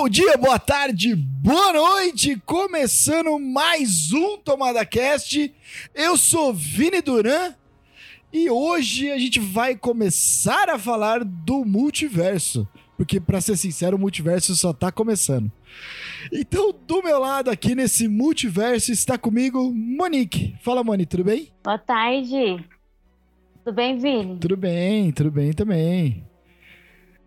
Bom dia, boa tarde, boa noite, começando mais um Tomada Cast. Eu sou Vini Duran e hoje a gente vai começar a falar do multiverso, porque para ser sincero, o multiverso só tá começando. Então, do meu lado aqui nesse multiverso está comigo Monique. Fala, Moni, tudo bem? Boa tarde. Tudo bem, Vini? Tudo bem, tudo bem também.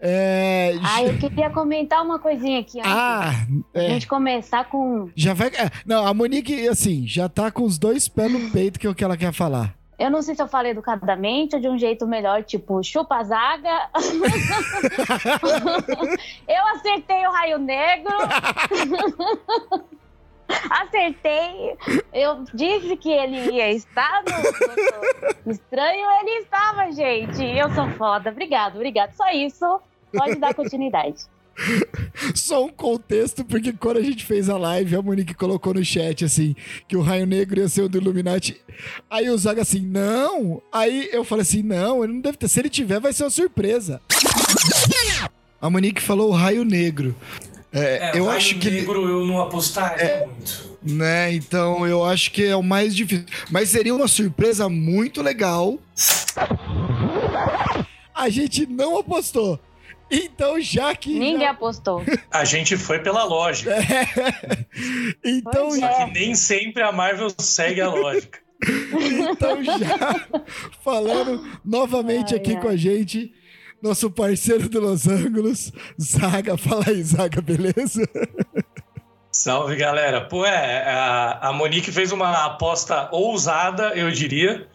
É... Ah, eu queria comentar uma coisinha aqui. Antes Ah, A é. gente começar com. Já vai. é, Não, a Monique, assim, já tá com os dois pés no peito que é o que ela quer falar. Eu não sei se eu falei educadamente ou de um jeito melhor, tipo, chupa a zaga. eu acertei o raio negro. Acertei. Eu disse que ele ia estar no, no- no estranho, ele estava, gente. Eu sou foda. Obrigado, obrigado. Só isso. Pode dar continuidade. Só um contexto, porque quando a gente fez a live, a Monique colocou no chat assim, que o Raio Negro ia ser o do Illuminati. Aí o Zaga assim, não. Aí eu falei assim, não, ele não deve ter. Se ele tiver, vai ser uma surpresa. A Monique falou o Raio Negro. É, É, eu Raio acho que. negro eu não apostaria muito. Né, então eu acho que é o mais difícil. Mas seria uma surpresa muito legal. A gente não apostou. Então, já que. Ninguém já- apostou. A gente foi pela lógica. Então, Pois Só é. que nem sempre a Marvel segue a lógica. Então, já falando novamente Ai, aqui ai. com a gente, nosso parceiro do Los Angeles, Zaga. Fala aí, Zaga, beleza? Salve, galera. Pô, é, a, a Monique fez uma aposta ousada, eu diria,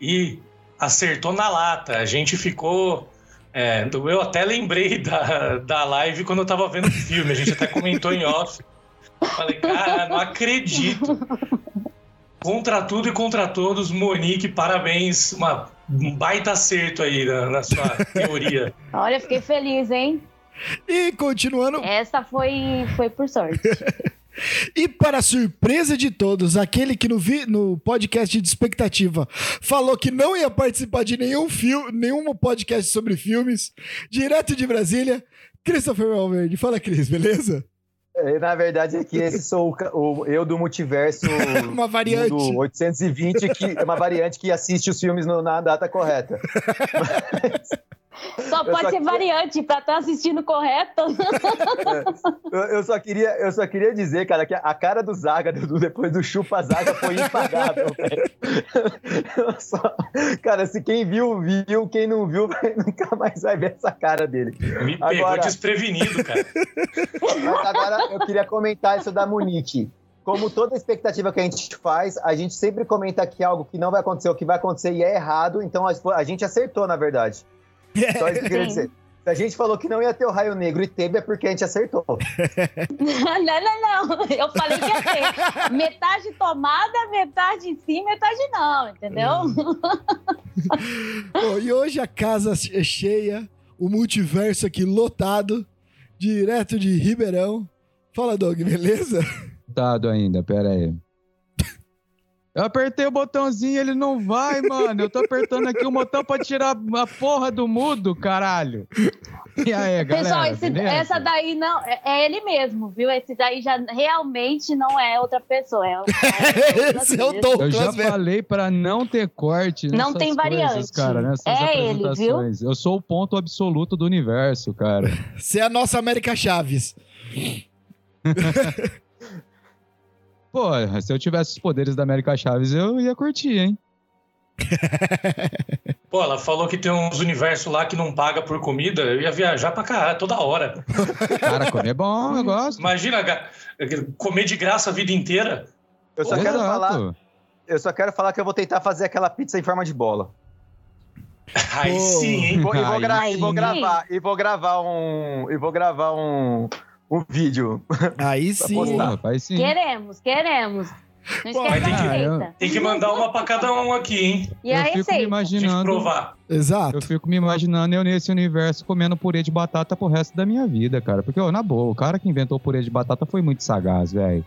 e acertou na lata. A gente ficou. É, eu até lembrei da, da live quando eu tava vendo o filme. A gente até comentou em off. Falei, cara, não acredito. Contra tudo e contra todos, Monique, parabéns. Uma, um baita acerto aí na, na sua teoria. Olha, fiquei feliz, hein? E continuando, Essa foi, foi por sorte. E para surpresa de todos, aquele que no, vi- no podcast de expectativa falou que não ia participar de nenhum filme, nenhum podcast sobre filmes, direto de Brasília, Christopher Valverde. Fala, Cris, beleza? É, Na verdade, é que esse sou o, o- eu do multiverso Uma variante. do 820, que é uma variante que assiste os filmes no- na data correta. Só pode só ser queria- variante pra estar assistindo correto. Eu, eu só queria, eu só queria dizer, cara, que a cara do Zaga do- depois do chupa Zaga foi impagável. só- cara, se quem viu, viu, quem não viu, vai- nunca mais vai ver essa cara dele. Me pegou Agora- desprevenido, cara. Mas agora eu queria comentar isso da Monique. Como toda expectativa que a gente faz, a gente sempre comenta que algo que não vai acontecer, o que vai acontecer e é errado, então a gente acertou, na verdade. Só isso que eu queria Sim. dizer. Se a gente falou que não ia ter o raio negro e teve, é porque a gente acertou. não, não, não. Eu falei que ia ter. Metade tomada, metade sim, metade não, entendeu? Bom, e hoje a casa é cheia, o multiverso aqui lotado, direto de Ribeirão. Fala, Doug, beleza? Dado ainda, pera aí. Eu apertei o botãozinho, ele não vai, mano. Eu tô apertando aqui o botão pra tirar a porra do mudo, caralho. E aí, galera? Pessoal, esse- essa daí não é, é ele mesmo, viu? Esse daí já realmente não é outra pessoa. É, é Esse é o mesmo. Douglas, Eu já velho. falei pra não ter corte Não tem coisas, variante. cara, nessas É ele, viu? apresentações. Eu sou o ponto absoluto do universo, cara. Você é a nossa América Chaves. Pô, se eu tivesse os poderes da América Chaves, eu ia curtir, hein? Pô, ela falou que tem uns universos lá que não paga por comida. Eu ia viajar pra caralho toda hora. Cara, comer é bom, eu gosto. Imagina comer de graça a vida inteira. Eu só, Exato. quero falar, eu só quero falar que eu vou tentar fazer aquela pizza em forma de bola. Aí sim, hein? E vou, e vou e vou gravar, e vou gravar um, e vou gravar um, um vídeo. Aí sim. postar. Sim. Queremos, queremos. Não Bom, esquece tem que-. Tem que mandar uma pra cada um aqui, hein? E eu fico me? Pra gente imaginando. provar. Exato. Eu fico me imaginando eu nesse universo comendo purê de batata pro resto da minha vida, cara. Porque, ó, na boa, o cara que inventou o purê de batata foi muito sagaz, velho.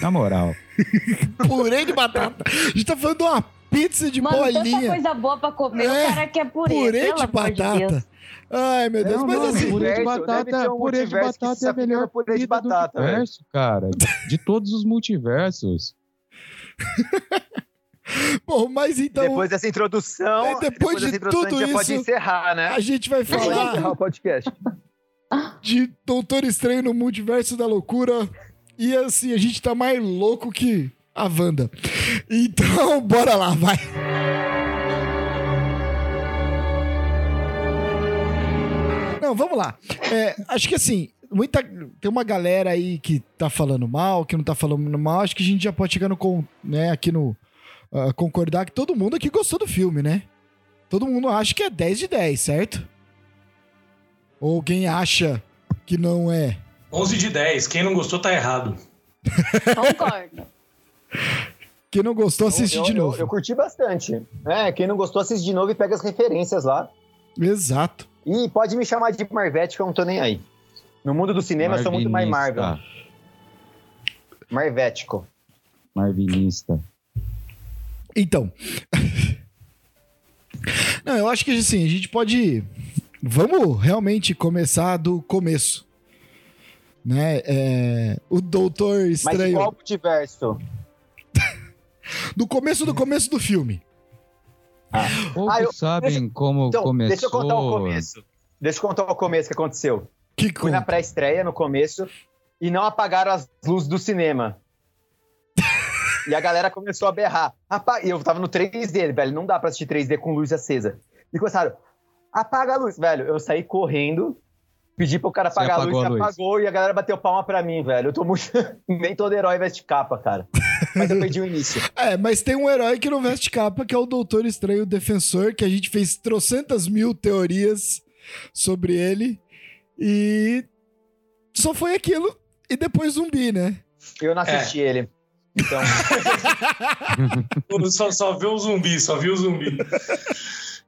Na moral. Purê de batata. A gente tá falando de uma pizza de Mano, tanta bolinha. coisa boa pra comer, É, o cara quer purê, Purê de amor de batata. Ai, meu Deus, Não, mas não, assim. purê de multiverso, batata, um purê de batata é a melhor purê de batata, do universo, cara. De todos os multiversos. Bom, mas então depois dessa introdução, É, depois de dessa introdução tudo a gente já pode isso, encerrar, né? a gente vai Pode encerrar falar o podcast. de Doutor Estranho no Multiverso da Loucura. E assim, a gente tá mais louco que a Wanda. Então, bora lá, vai. Não, vamos lá. É, acho que assim, muita, tem uma galera aí que tá falando mal, que não tá falando mal. Acho que a gente já pode chegar no, né, aqui no. ah, concordar que todo mundo aqui gostou do filme, né? Todo mundo acha que é 10 de 10, certo? Ou alguém acha que não é? 11 de 10. Quem não gostou tá errado. Concordo. Quem não gostou, assiste eu, de eu- novo. Eu, eu curti bastante. É, quem não gostou, assiste de novo e pega as referências lá. Exato. E pode me chamar de Marvete, que eu não tô nem aí. No mundo do cinema, eu sou muito mais Marvel. Marvinista. Marvético. Marvinista. Então. Não, eu acho que assim, a gente pode. Vamos realmente começar do começo. Né? É, o Doutor Mas Estranho. qual multiverso? Do começo do começo do filme. Poucos Ah, eu- sabem como Então, começou. deixa eu contar o começo. Deixa eu contar o começo que aconteceu. Que Fui na conta? pré-estreia, no começo, e não apagaram as luzes do cinema. e a galera começou a berrar. Apa- E eu tava no 3D, velho, não dá pra assistir 3D com luz acesa. E começaram, apaga a luz. Velho, eu saí correndo, pedi pro cara apagar a luz, apagou e a luz. apagou, e a galera bateu palma pra mim, velho. Eu tô muito... Nem todo herói veste capa, cara. Mas eu perdi o início. É, mas tem um herói que não veste capa, que é o Doutor Estranho Defensor, que a gente fez trocentas mil teorias sobre ele. E só foi aquilo. E depois zumbi, né? Eu não assisti ele. Então, Só, só vê o zumbi, só viu o zumbi.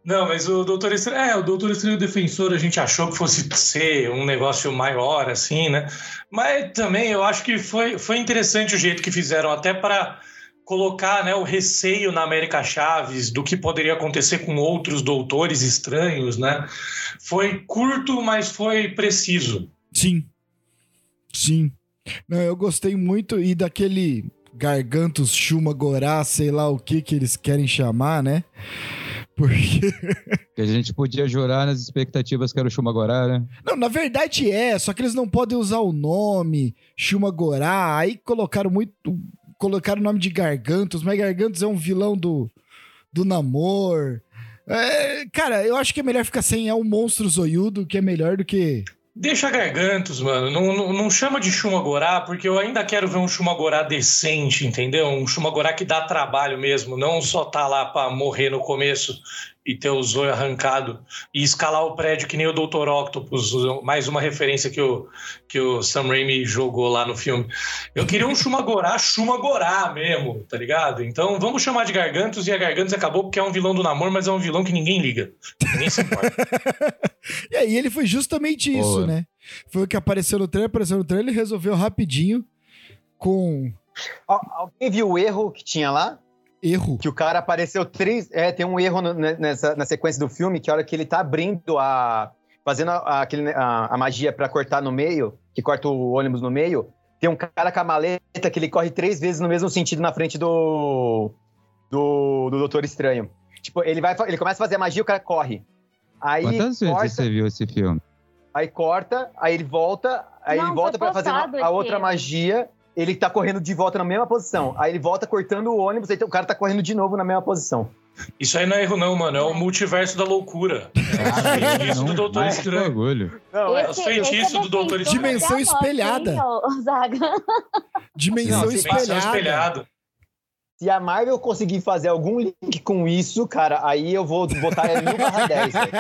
Não, mas o Doutor Estranho. É, o Doutor Estranho Defensor a gente achou que fosse ser um negócio maior, assim, né? Mas também eu acho que foi, foi interessante o jeito que fizeram, até para colocar né, o receio na América Chaves do que poderia acontecer com outros doutores estranhos, né? Foi curto, mas foi preciso. Sim. Sim. Não, eu gostei muito e daquele Gargantos Chuma Gorá, sei lá o que que eles querem chamar, né? Porque. Que a gente podia jurar nas expectativas que era o Shumagorá, né? Não, na verdade é, só que eles não podem usar o nome Chuma Gorá. Aí colocaram muito. Colocaram o nome de Gargantos, mas Gargantos é um vilão do, do Namor. É, cara, eu acho que é melhor ficar sem. É um monstro zoiudo, que é melhor do que. Deixa gargantos, mano. Não, não, não chama de Shumagorá, porque eu ainda quero ver um Shumagorá decente, entendeu? Um Shumagorá que dá trabalho mesmo, não só tá lá pra morrer no começo e ter o zóio arrancado e escalar o prédio que nem o Dr. Octopus, mais uma referência que o, que o Sam Raimi jogou lá no filme. Eu queria um Shumagorá, Shumagorá mesmo, tá ligado? Então vamos chamar de Gargantos e a Gargantos acabou porque é um vilão do namoro, mas é um vilão que ninguém liga. Ninguém se importa. E aí ele foi justamente isso, Boa. né? Foi o que apareceu no trailer, apareceu no trailer, ele resolveu rapidinho com al- alguém viu o erro que tinha lá? Erro. Que o cara apareceu três. É, tem um erro no- ne- nessa, na sequência do filme, que a hora que ele tá abrindo a. fazendo a, aquele, a, a magia pra cortar no meio, que corta o ônibus no meio, tem um cara com a maleta que ele corre três vezes no mesmo sentido na frente do. do, do Doutor Estranho. Tipo, ele vai. Ele começa a fazer a magia e o cara corre. Aí Quantas vezes corta, você viu esse filme? aí corta, aí ele volta, aí Não, ele volta pra fazer uma- a outra magia. Ele tá correndo de volta na mesma posição. Aí ele volta cortando o ônibus, aí o cara tá correndo de novo na mesma posição. Isso aí não é erro, não, mano. É o multiverso da loucura. É o feitiço do Doutor Estranho. Não, é, os feitiços do Doutor defensor Dimensão espelhada. Dimensão espelhada. espelhado. Se a Marvel conseguir fazer algum link com isso, cara, aí eu vou botar ele mil barra 10, velho.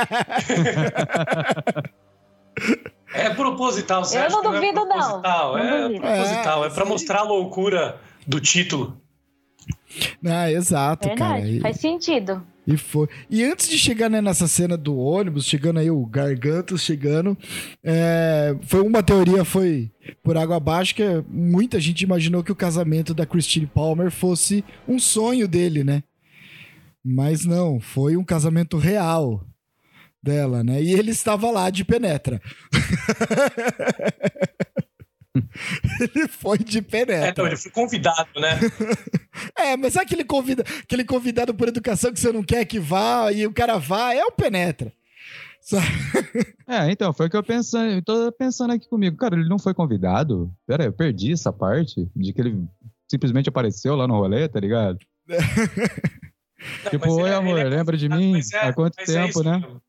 É proposital, você Eu acha não que não é duvido, não. proposital? Não é duvido. proposital, é, É, pra sim. mostrar a loucura do título. Ah, exato, cara. Verdade, E, faz sentido. e foi. E antes de chegar né, nessa cena do ônibus, chegando aí o Gargantos chegando, é, foi uma teoria, foi por água abaixo, que muita gente imaginou que o casamento da Christine Palmer fosse um sonho dele, né? Mas não, foi um casamento real dela, né? E ele estava lá de penetra. ele foi de É, penetra. então, ele foi convidado, né? É, mas sabe aquele, convida, aquele convidado por educação que você não quer que vá e o cara vai? É o penetra. Sabe? É, então, foi o que eu pensando, eu tô pensando aqui comigo. Cara, ele não foi convidado? Pera aí, eu perdi essa parte de que ele simplesmente apareceu lá no rolê, tá ligado? Não, Tipo, mas oi, é- amor, é lembra de mim? é- Há quanto é tempo, isso né? mesmo.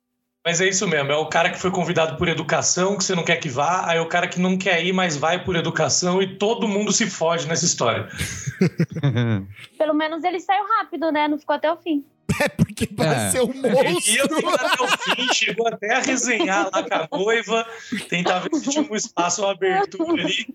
Mas é isso mesmo, é o cara que foi convidado por educação, que você não quer que vá, aí é o cara que não quer ir, mas vai por educação, e todo mundo se foge nessa história. Pelo menos ele saiu rápido, né? Não ficou até o fim. É porque vai É. ser um Ele ia monstro. ficar até o fim, chegou até a resenhar lá com a noiva, tentar ver se tinha um espaço, uma abertura ali.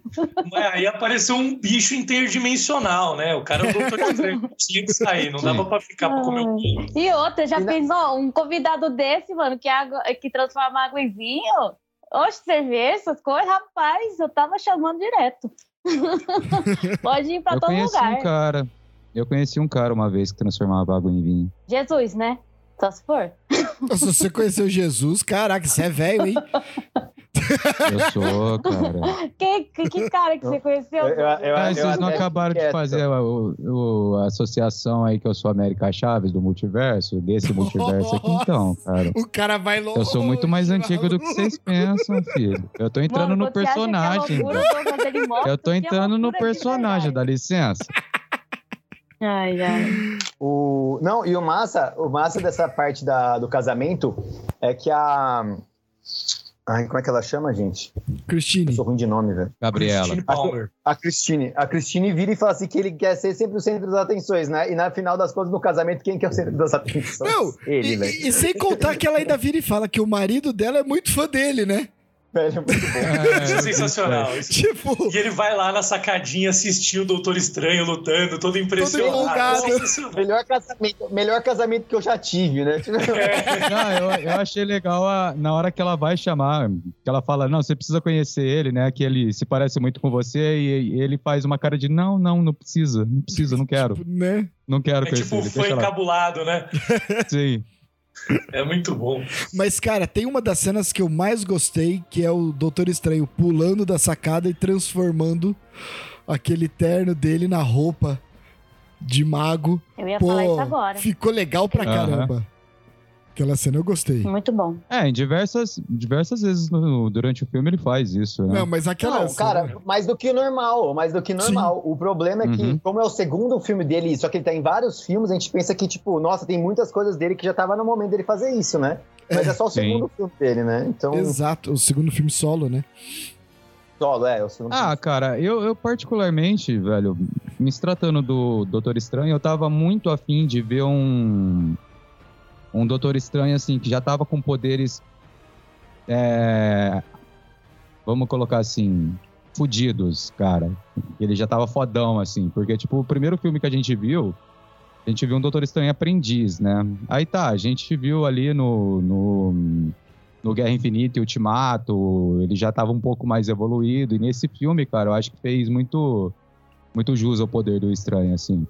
Mas aí apareceu um bicho interdimensional, né? O cara é Doutor Estranho, tinha que sair, não dava pra ficar pra comer o bolo. E outra, já E na- pensou? Um convidado desse, mano, que, água, que transforma água em vinho? Oxe, você vê essas coisas? Rapaz, eu tava chamando direto. Pode ir pra eu todo lugar. um cara. Eu conheci um cara uma vez que transformava água em vinho. Jesus, né? Só se for. Se você conheceu Jesus, caraca, você é velho, hein? Eu sou, cara. Que, que, que cara que você conheceu? Eu- eu- eu- Ah, vocês não acabaram de fazer a, o- o- a associação aí que eu sou América Chaves do multiverso, desse multiverso aqui, então, cara. O cara vai longe. Eu sou muito mais antigo do que vocês pensam, filho. Eu tô entrando Mano, no é personagem. loucura, ele mostra Eu tô é entrando no loucura de personagem, dá licença. Ai, ai. O, não, e o massa, o massa dessa parte da, do casamento é que a. Ai, como é que ela chama, gente? Eu Cristine. sou ruim de nome, velho. Gabriela. Christine Palmer. A Christine. A Christine vira e fala assim que ele quer ser sempre o centro das atenções, né? E na final das contas, no casamento, quem que é o centro das atenções? Não, ele, e, velho. e- e sem contar que ela ainda vira e fala que o marido dela é muito fã dele, né? Velho, é muito bom. É, Isso é sensacional. Isso- Tipo, E ele vai lá na sacadinha assistir o Doutor Estranho lutando, todo impressionado. empolgado. Sensacional. Melhor casamento, melhor casamento que eu já tive, né? Não, eu, eu achei legal a- na hora que ela vai chamar, que ela fala, não, você precisa conhecer ele, né? Que ele se parece muito com você e, e ele faz uma cara de, não, não, não precisa, não precisa, não quero, né? não quero É conhecer tipo, ele, foi deixa lá. encabulado, né? Sim. É muito bom. Mas, cara, tem uma das cenas que eu mais gostei, que é o Doutor Estranho pulando da sacada e transformando aquele terno dele na roupa de mago. Eu ia Pô, falar isso agora. ficou legal pra caramba. Aquela cena eu gostei. Muito bom. É, em diversas, diversas vezes no- durante o filme ele faz isso, né? Não, mas aquela Não, cena... cara, mais do que normal, mais do que normal. O problema é que, Uhum. como é o segundo filme dele, só que ele tá em vários filmes, a gente pensa que, tipo, nossa, tem muitas coisas dele que já tava no momento dele fazer isso, né? Mas é, só o Sim. segundo filme dele, né? Então, Exato, o segundo filme solo, né? solo, é, o segundo Ah, cara, eu, eu particularmente, velho, me tratando do Doutor Estranho, eu tava muito afim de ver um. Um Doutor Estranho, assim, que já tava com poderes. é, vamos colocar assim. Fudidos, cara. Ele já tava fodão, assim. Porque, tipo, o primeiro filme que a gente viu. A gente viu um Doutor Estranho aprendiz, né? Aí tá, a gente viu ali no, no, no Guerra Infinita e Ultimato, ele já tava um pouco mais evoluído. E nesse filme, cara, eu acho que fez muito, muito jus ao poder do Estranho, assim.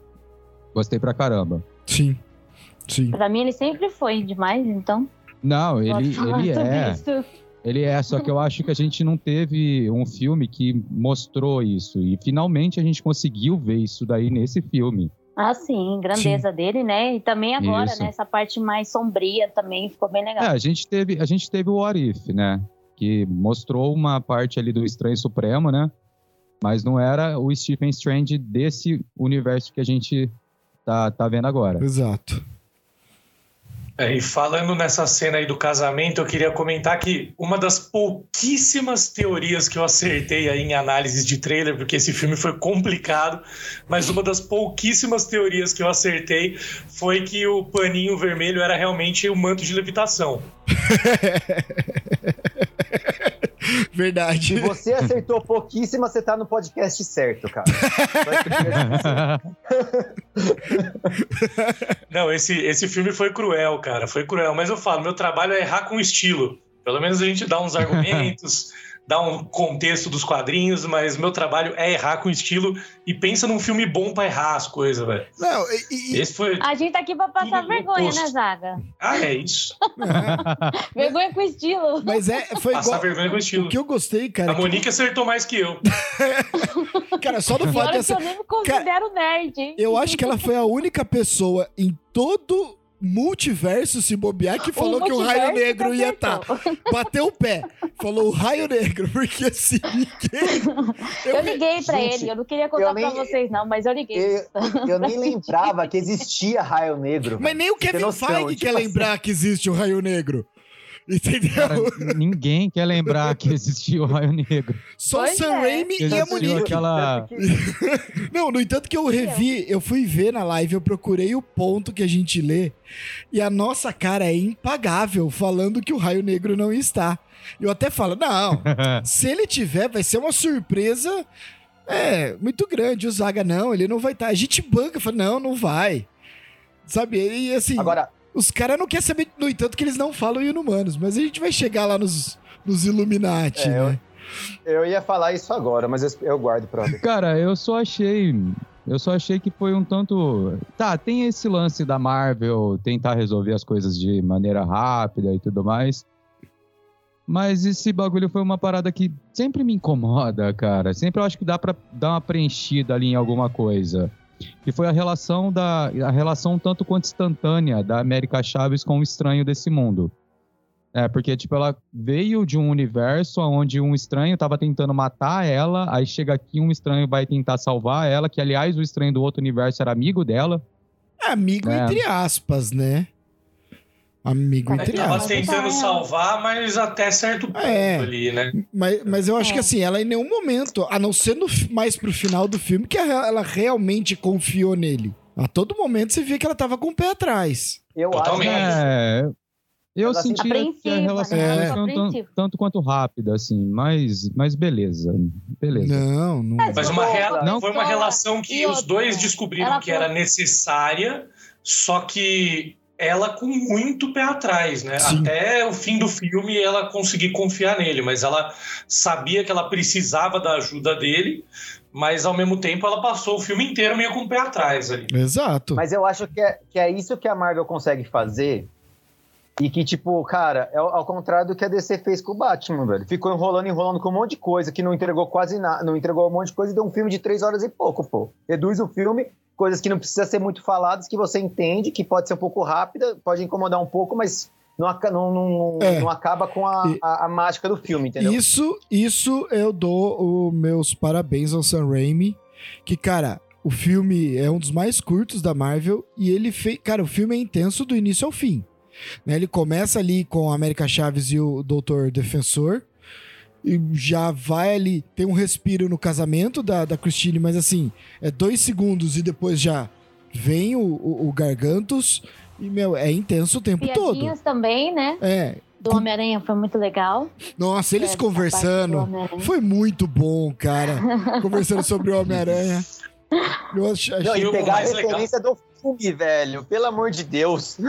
Gostei pra caramba. Sim. Sim. Pra mim, ele sempre foi demais, então. Não, ele, ele é. isso. Ele é, só que eu acho que a gente não teve um filme que mostrou isso. E finalmente a gente conseguiu ver isso daí nesse filme. Ah, sim, grandeza dele, né? E também agora, Isso. né? Essa parte mais sombria também ficou bem legal. É, a gente teve, a gente teve o What If, né? Que mostrou uma parte ali do Estranho Supremo, né? Mas não era o Stephen Strange desse universo que a gente tá, tá vendo agora. Exato. É, e falando nessa cena aí do casamento, eu queria comentar que uma das pouquíssimas teorias que eu acertei aí em análises de trailer, porque esse filme foi complicado, mas uma das pouquíssimas teorias que eu acertei foi que o paninho vermelho era realmente o manto de levitação. Verdade. Se você acertou pouquíssima, você tá no podcast certo, cara. Dizer. Não, esse, esse filme foi cruel, cara, foi cruel. Mas eu falo, meu trabalho é errar com estilo. Pelo menos a gente dá uns argumentos, dar um contexto dos quadrinhos, mas meu trabalho é errar com estilo e pensa num filme bom pra errar as coisas, velho. Não, e, e- Esse foi. A gente tá aqui pra passar vergonha, oposto. né, Zaga? Ah, é isso. Vergonha com estilo. mas é, foi Passar igual. vergonha com estilo. O que eu gostei, cara, A Monique acertou mais que eu. que- cara, só do fato Agora que dessa. eu nem me considero nerd, hein? Eu acho que ela foi a única pessoa em todo multiverso se bobear que falou que o raio multiverso negro ia estar. acertou. Bateu o pé. Falou o raio negro, porque assim, ninguém. Eu liguei pra Gente, ele, eu não queria contar eu nem- pra vocês, não, mas eu liguei. Eu, eu nem lembrava que existia raio negro. Mas nem o Kevin Feige tipo quer assim- lembrar que existe o raio negro. Entendeu? Cara, ninguém quer lembrar que existiu o Raio Negro. Só o Pois Sam é. Raimi e a Monique. aquela... Não, no entanto que eu revi, eu fui ver na live, eu procurei o ponto que a gente lê, e a nossa cara é impagável falando que o raio negro não está. Eu até falo, não, se ele tiver, vai ser uma surpresa é, muito grande. O Zaga, não, ele não vai estar. A gente banca, fala, não, não vai. Sabe? E assim, Agora, os caras não querem saber, no entanto que eles não falam inumanos, mas a gente vai chegar lá nos, nos Illuminati, É, eu- né? eu ia falar isso agora, mas eu, eu guardo pra ver. Cara, eu só achei. Eu só achei que foi um tanto. Tá, tem esse lance da Marvel tentar resolver as coisas de maneira rápida e tudo mais. Mas esse bagulho foi uma parada que sempre me incomoda, cara. Sempre eu acho que dá pra dar uma preenchida ali em alguma coisa. Que foi a relação da. A relação tanto quanto instantânea da América Chaves com o estranho desse mundo. É, porque, tipo, ela veio de um universo onde um estranho tava tentando matar ela, aí chega aqui um estranho vai tentar salvar ela, que, aliás, o estranho do outro universo era amigo dela. Amigo É. entre aspas, né? Amigo entre Tava aspas. tentando salvar, mas até certo ponto É. ali, né? Mas, mas eu acho É. que assim, ela em nenhum momento, a não ser no, mais pro final do filme, que ela ela realmente confiou nele. A todo momento você via que ela tava com o pé atrás. Eu Totalmente. acho É. Eu Ela se- senti que a Apreensiva, relação né? tanto, Apreensiva. tanto quanto rápida, assim, mas, mas beleza. Beleza. Não, não. É, Mas uma Não, rela- não. foi uma relação que os dois descobriram ela que era necessária, só que ela com muito pé atrás, né? Sim. Até o fim do filme ela conseguir confiar nele, mas ela sabia que ela precisava da ajuda dele, mas ao mesmo tempo ela passou o filme inteiro meio com o pé atrás ali. Exato. Mas eu acho que é, que é isso que a Marvel consegue fazer. E que, tipo, cara, é ao contrário do que a DC fez com o Batman, velho. Ficou enrolando, enrolando com um monte de coisa que não entregou quase nada. Não entregou um monte de coisa e deu um filme de três horas e pouco, pô. Reduz o filme, coisas que não precisa ser muito faladas, que você entende, que pode ser um pouco rápida, pode incomodar um pouco, mas não, não, não, É. não acaba com a, a, a mágica do filme, entendeu? Isso, isso eu dou os meus parabéns ao Sam Raimi, que, cara, o filme é um dos mais curtos da Marvel e ele fez. Cara, o filme é intenso do início ao fim. Né, Ele começa ali com a América Chaves e o Doutor Defensor. E já vai ali, tem um respiro no casamento da, da Christine, mas assim, é dois segundos e depois já vem o, o, o Gargantos. E, meu, é intenso o tempo todo. Piadinhas também, né? É. Do Homem-Aranha foi muito legal. Nossa, eles É, conversando. Foi muito bom, cara. Conversando sobre o Homem-Aranha. Eu ach- achei. Não, E pegar a mais legal- referência do filme, velho. Pelo amor de Deus.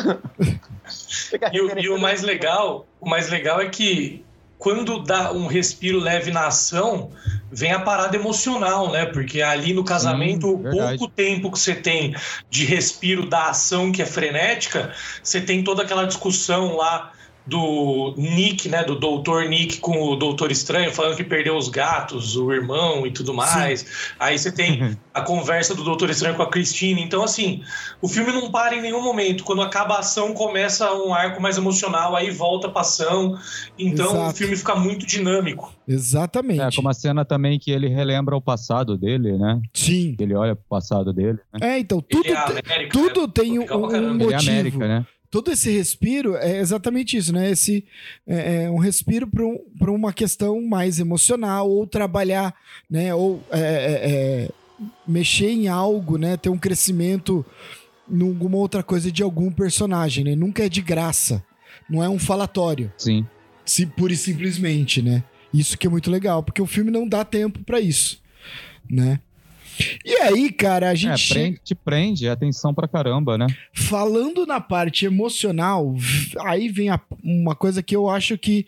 E o, referência e o mais legal, o mais legal é que quando dá um respiro leve na ação, vem a parada emocional, né? Porque ali no casamento, Sim, o pouco tempo que você tem de respiro da ação que é frenética, você tem toda aquela discussão lá do Nick, né, do Doutor Nick com o Doutor Estranho, falando que perdeu os gatos, o irmão e tudo mais. Aí você tem a conversa do Doutor Estranho com a Christine. Então, assim, o filme não para em nenhum momento. Quando acaba a ação, começa um arco mais emocional, aí volta pra ação. Então, Exato. o filme fica muito dinâmico. Exatamente. É, como a cena também que ele relembra o passado dele, né? Sim. Ele olha pro passado dele. Né? É, então, tudo, é América, tudo né? tem um, um caramba. Ele é motivo. América, né? Todo esse respiro é exatamente isso, né? Esse é, é um respiro para um, pra uma questão mais emocional, ou trabalhar, né? Ou é, é, é, mexer em algo, né? Ter um crescimento alguma outra coisa de algum personagem, né? Nunca é de graça. Não é um falatório. Sim. se pura e simplesmente, né? Isso que é muito legal, porque o filme não dá tempo pra isso, né? E aí, cara, a gente É, prende, te prende, é atenção pra caramba, né? falando na parte emocional, aí vem a- uma coisa que eu acho que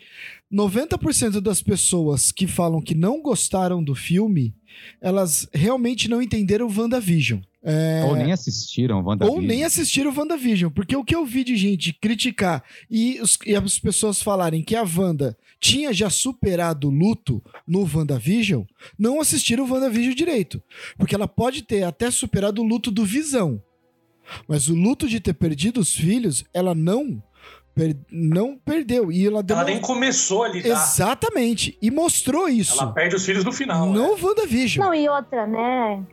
90% das pessoas que falam que não gostaram do filme, elas realmente não entenderam o WandaVision. É, Ou nem assistiram WandaVision. ou nem assistiram o WandaVision, porque o que eu vi de gente criticar e, os- e as pessoas falarem que a Wanda tinha já superado o luto no WandaVision, não assistiram o WandaVision direito. Porque ela pode ter até superado o luto do Visão. Mas o luto de ter perdido os filhos, ela não, per- não perdeu. E ela, Ela demon- nem começou a lidar. Exatamente. E mostrou isso. Ela perde os filhos no final. né? no WandaVision. Não, e outra, né?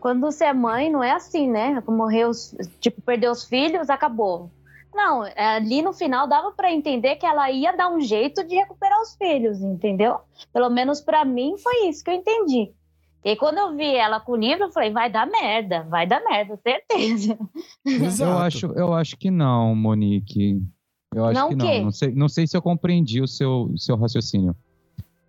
Quando você é mãe, não é assim, né? Morreu, os- tipo, perdeu os filhos, acabou. Não, é, ali no final dava pra entender que ela ia dar um jeito de recuperar os filhos, entendeu? Pelo menos pra mim foi isso que eu entendi. E quando eu vi ela com o livro, eu falei, vai dar merda, vai dar merda, certeza. Exato. Eu acho, eu acho que não, Monique. Eu acho Não que não. quê? Não sei, não sei se eu compreendi o seu, seu raciocínio.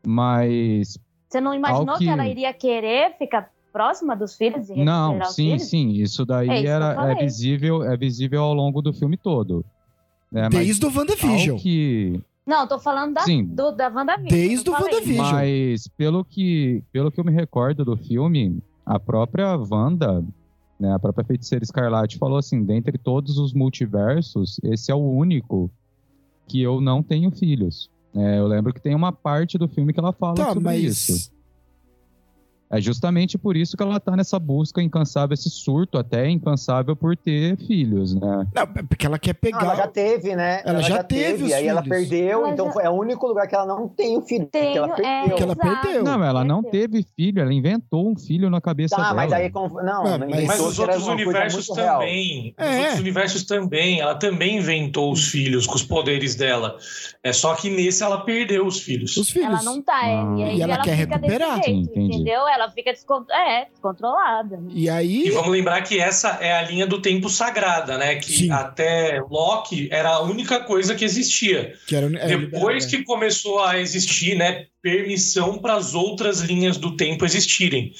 Mas. Você não imaginou que... que- ela iria querer ficar próxima dos filhos e Não, sim, filhos? sim. Isso daí É isso era, é, visível, é visível ao longo do filme todo. né? Mas Desde o WandaVision. que, Não, eu tô falando da, Sim. do, da WandaVision. Desde o. WandaVision. Mas pelo que, pelo que eu me recordo do filme, a própria Wanda, né, a própria Feiticeira Escarlate falou assim, dentre todos os multiversos, esse é o único que eu não tenho filhos. É, eu lembro que tem uma parte do filme que ela fala Tá, sobre mas. isso. É justamente por isso que ela tá nessa busca incansável, esse surto até incansável por ter filhos, né? Não, é porque ela quer Não, pegar. ela já teve, né? Ela já teve os aí ela filhos. perdeu, Ela então já- foi é o único lugar que ela não tem o filho. porque Tenho, ela é, perdeu. Que ela exato. perdeu. Não, ela não teve filho, ela inventou um filho na cabeça Tá, dela. mas aí não, Mas- não mas- os outros universos também. É. Os outros universos também. Ela também inventou os filhos com os poderes dela. É só que nesse ela perdeu os filhos. Os filhos. Ela não tá, é, Ah. e aí E ela quer fica desse recuperar. jeito, entendeu? Ela fica descon... é, descontrolada. né? E aí. E vamos lembrar que essa é a linha do tempo sagrada, né? Que Sim. até Loki era a única coisa que existia. Que era, Depois é, que começou a existir, né, permissão para as outras linhas do tempo existirem.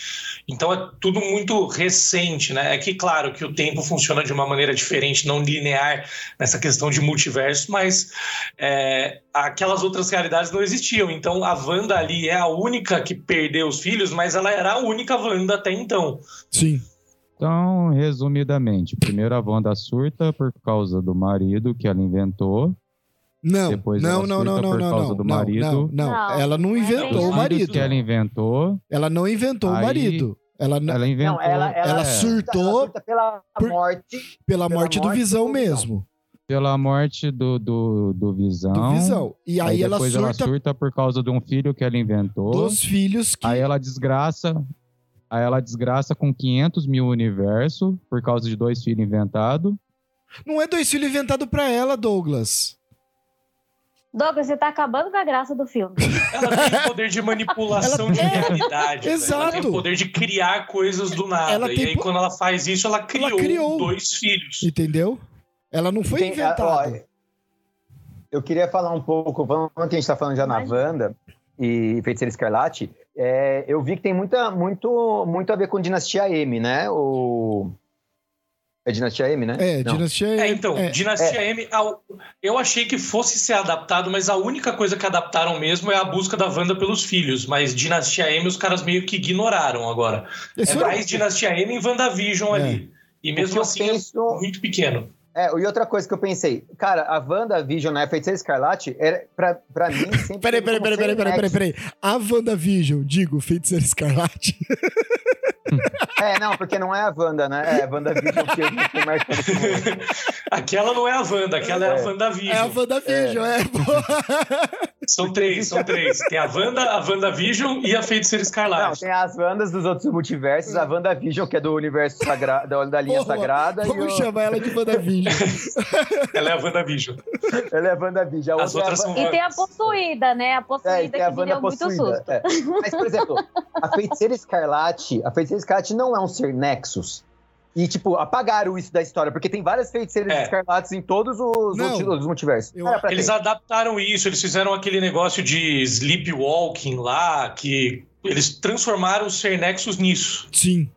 Então é tudo muito recente, né? É que claro que o tempo funciona de uma maneira diferente, não linear nessa questão de multiverso, mas é, aquelas outras realidades não existiam. Então a Wanda ali é a única que perdeu os filhos, mas ela era a única Wanda até então. Sim. Então, resumidamente, primeiro a Wanda surta por causa do marido que ela inventou. Não, Depois não, ela não, não, não, não, não, não. Não, não, Não, ela não é inventou o marido. que ela inventou, Ela não inventou o Aí- marido. Ela, ela inventou. Não, ela, ela, Ela surtou ela surta pela por- morte. pela pela morte do morte Visão do Visão. mesmo. pela morte do, do, do Visão. Do Visão. E aí, ela depois surta ela surta por causa de um filho que ela inventou. dos filhos que. Aí ela desgraça. Aí ela desgraça com 500 mil universo por causa de dois filhos inventados. Não é dois filhos inventados pra ela, Douglas. Douglas, você tá acabando com a graça do filme. Ela tem poder de manipulação Ela- de realidade. velho. Ela tem exato. o poder de criar coisas do nada. Ela e tem aí, po- quando ela faz isso, ela criou, criou. dois filhos. Entendeu? Ela não foi Tem- inventada. ó, eu queria falar um pouco, que a gente tá falando já na. Wanda e Feiticeira Escarlate, é, eu vi que tem muita, muito, muito a ver com Dinastia M, né? O... É Dinastia M, né? É, Não. Dinastia É, então, é, Dinastia M, a- eu achei que fosse ser adaptado, mas a única coisa que adaptaram mesmo é a busca da Wanda pelos filhos. Mas Dinastia M os caras meio que ignoraram agora. Esse é foi- mais Dinastia M e WandaVision É. ali. E mesmo assim penso- é muito pequeno. É, e outra coisa que eu pensei, cara, a WandaVision, né, a Feiticeira Escarlate, era, pra, pra mim sempre... Peraí, peraí, peraí, peraí, peraí, peraí, peraí. A WandaVision, digo, Feiticeira Escarlate. É, não, porque não é a Wanda, né? É a WandaVision que eu tô marcando. Aquela não é a Wanda, aquela é, a É. WandaVision. É a WandaVision, é. São três, são três. Tem a Wanda, a WandaVision e a Feiticeira Não, Escarlate. tem as Wandas dos outros multiversos, a WandaVision, que é do universo sagrado, da, da linha Porra, sagrada, e Vamos o... chamar ela de WandaVision. Ela é a WandaVision. ela é a WandaVision. A As outra é a outras são E tem a possuída, né? A É, possuída a que Wanda deu muito possuída. susto. é. Mas, por exemplo, a Feiticeira Escarlate, a Feiticeira Escarlate não é um ser Nexus. E, tipo, apagaram isso da história, porque tem várias feiticeiras É. escarlates em todos os, os multiversos. Eu- pra Eles ter. adaptaram isso, eles fizeram aquele negócio de sleepwalking lá, que eles transformaram o Ser Nexus nisso. Sim.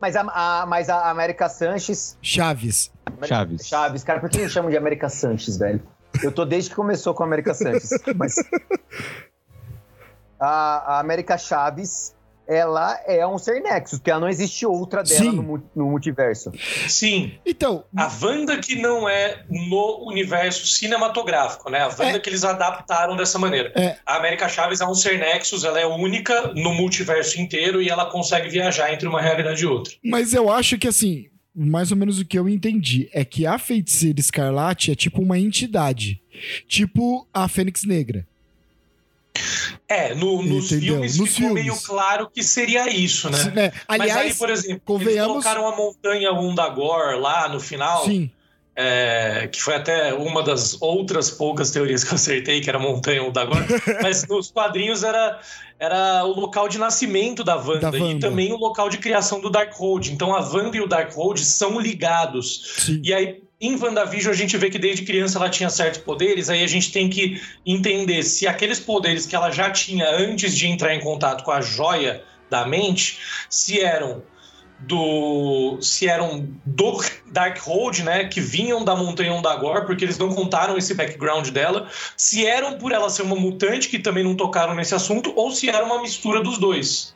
Mas a, a- mas a América Sanches. Chaves. Chaves. Chaves, cara, por que me chamam de América Sanches, velho? Eu tô desde que começou com a América Sanches. Mas. A, a América Chaves, ela é um ser Nexus, porque ela não existe outra dela no, no multiverso. Sim, Então, a Wanda que não é no universo cinematográfico, né? A Wanda É. que eles adaptaram dessa maneira. É. A América Chaves é um ser Nexus, ela é única no multiverso inteiro e ela consegue viajar entre uma realidade e outra. mas eu acho que assim, mais ou menos o que eu entendi é que a feiticeira escarlate é tipo uma entidade. Tipo a Fênix Negra. É, no- nos Entendeu? filmes Nos ficou filmes. meio claro que seria isso, né? Se- né? Mas Aliás, aí, por exemplo, convenhamos- eles colocaram a montanha Undagor lá no final, sim. É, que foi até uma das outras poucas teorias que eu acertei, que era montanha Undagor, mas nos quadrinhos era, era o local de nascimento da Wanda, Da e Wanda. também o local de criação do Darkhold. Então a Wanda e o Darkhold são ligados. Sim. E aí, em WandaVision, a gente vê que desde criança ela tinha certos poderes, aí a gente tem que entender se aqueles poderes que ela já tinha antes de entrar em contato com a joia da mente, se eram do se eram do Darkhold, né, que vinham da montanha Ondagor, porque eles não contaram esse background dela, se eram por ela ser uma mutante que também não tocaram nesse assunto ou se era uma mistura dos dois.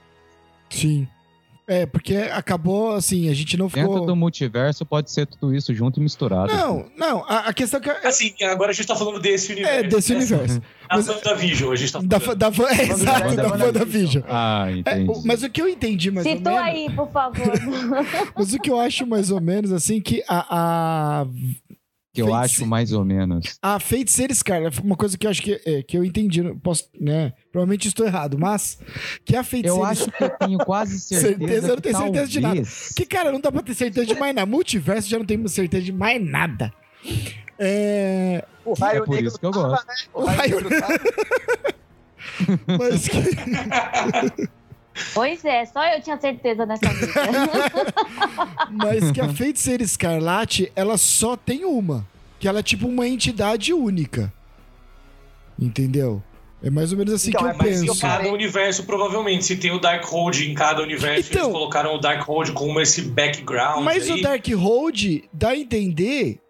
Sim. É, porque acabou assim, a gente não ficou. Dentro do multiverso pode ser tudo isso junto e misturado. Não, não, a, a questão é que. É, Assim, agora a gente tá falando desse universo. é desse universo. A Mas- WandaVision, a gente tá Da, falando. da, da, é, exato, da WandaVision. Ah, É, entendi. o- mas o que eu entendi mais ou Citou menos. aí, por favor. Mas o que eu acho mais ou menos assim que a, a, que eu feitice- acho mais ou menos. a feiticeira Scarlet, uma coisa que eu acho que, é, que eu entendi, posso, né? Provavelmente estou errado, mas que a feiticeira Eu acho que eu tenho quase certeza. Certeza, eu não tenho certeza de nada. talvez- Que, cara, não dá pra ter certeza de mais nada. Multiverso já não tem certeza de mais nada. É. O raio É por negro isso que eu tava, gosto. né? O raio negro tava. Mas que, pois é, só eu tinha certeza nessa vida. mas que a feiticeira escarlate, ela só tem uma. Que ela é tipo uma entidade única. Entendeu? É mais ou menos assim Então, que é eu Mas em penso. cada universo, provavelmente, se tem o Darkhold em cada universo, Então- eles colocaram o Darkhold como esse background. Mas aí. o Darkhold dá a entender,